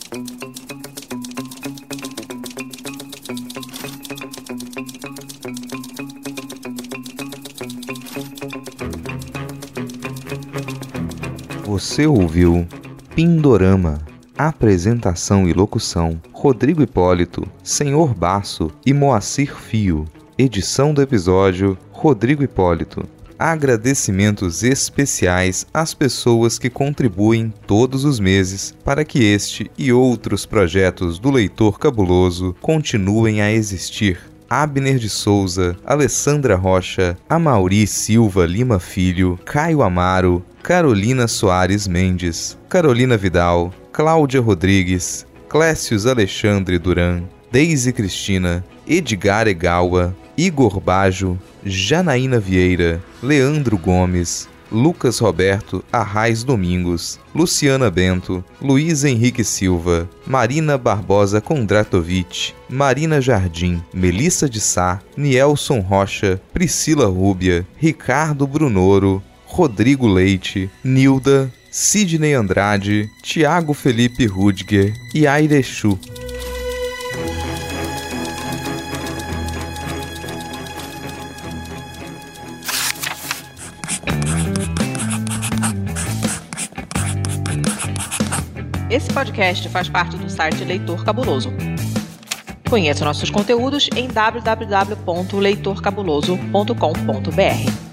Você ouviu Pindorama. Apresentação e locução: Rodrigo Hipólito, Senhor Baço e Moacir Fio. Edição do episódio: Rodrigo Hipólito. Agradecimentos especiais às pessoas que contribuem todos os meses para que este e outros projetos do Leitor Cabuloso continuem a existir. Abner de Souza, Alessandra Rocha, Amauri Silva Lima Filho, Caio Amaro, Carolina Soares Mendes, Carolina Vidal, Cláudia Rodrigues, Clécius Alexandre Duran, Deise Cristina, Edgar Egawa, Igor Bajo, Janaína Vieira, Leandro Gomes, Lucas Roberto Arraes Domingos, Luciana Bento, Luiz Henrique Silva, Marina Barbosa Kondratovic, Marina Jardim, Melissa de Sá, Nielson Rocha, Priscila Rúbia, Ricardo Brunoro, Rodrigo Leite, Nilda, Sidney Andrade, Tiago Felipe Rudger e Airechu. Esse podcast faz parte do site Leitor Cabuloso. Conheça nossos conteúdos em www.leitorcabuloso.com.br.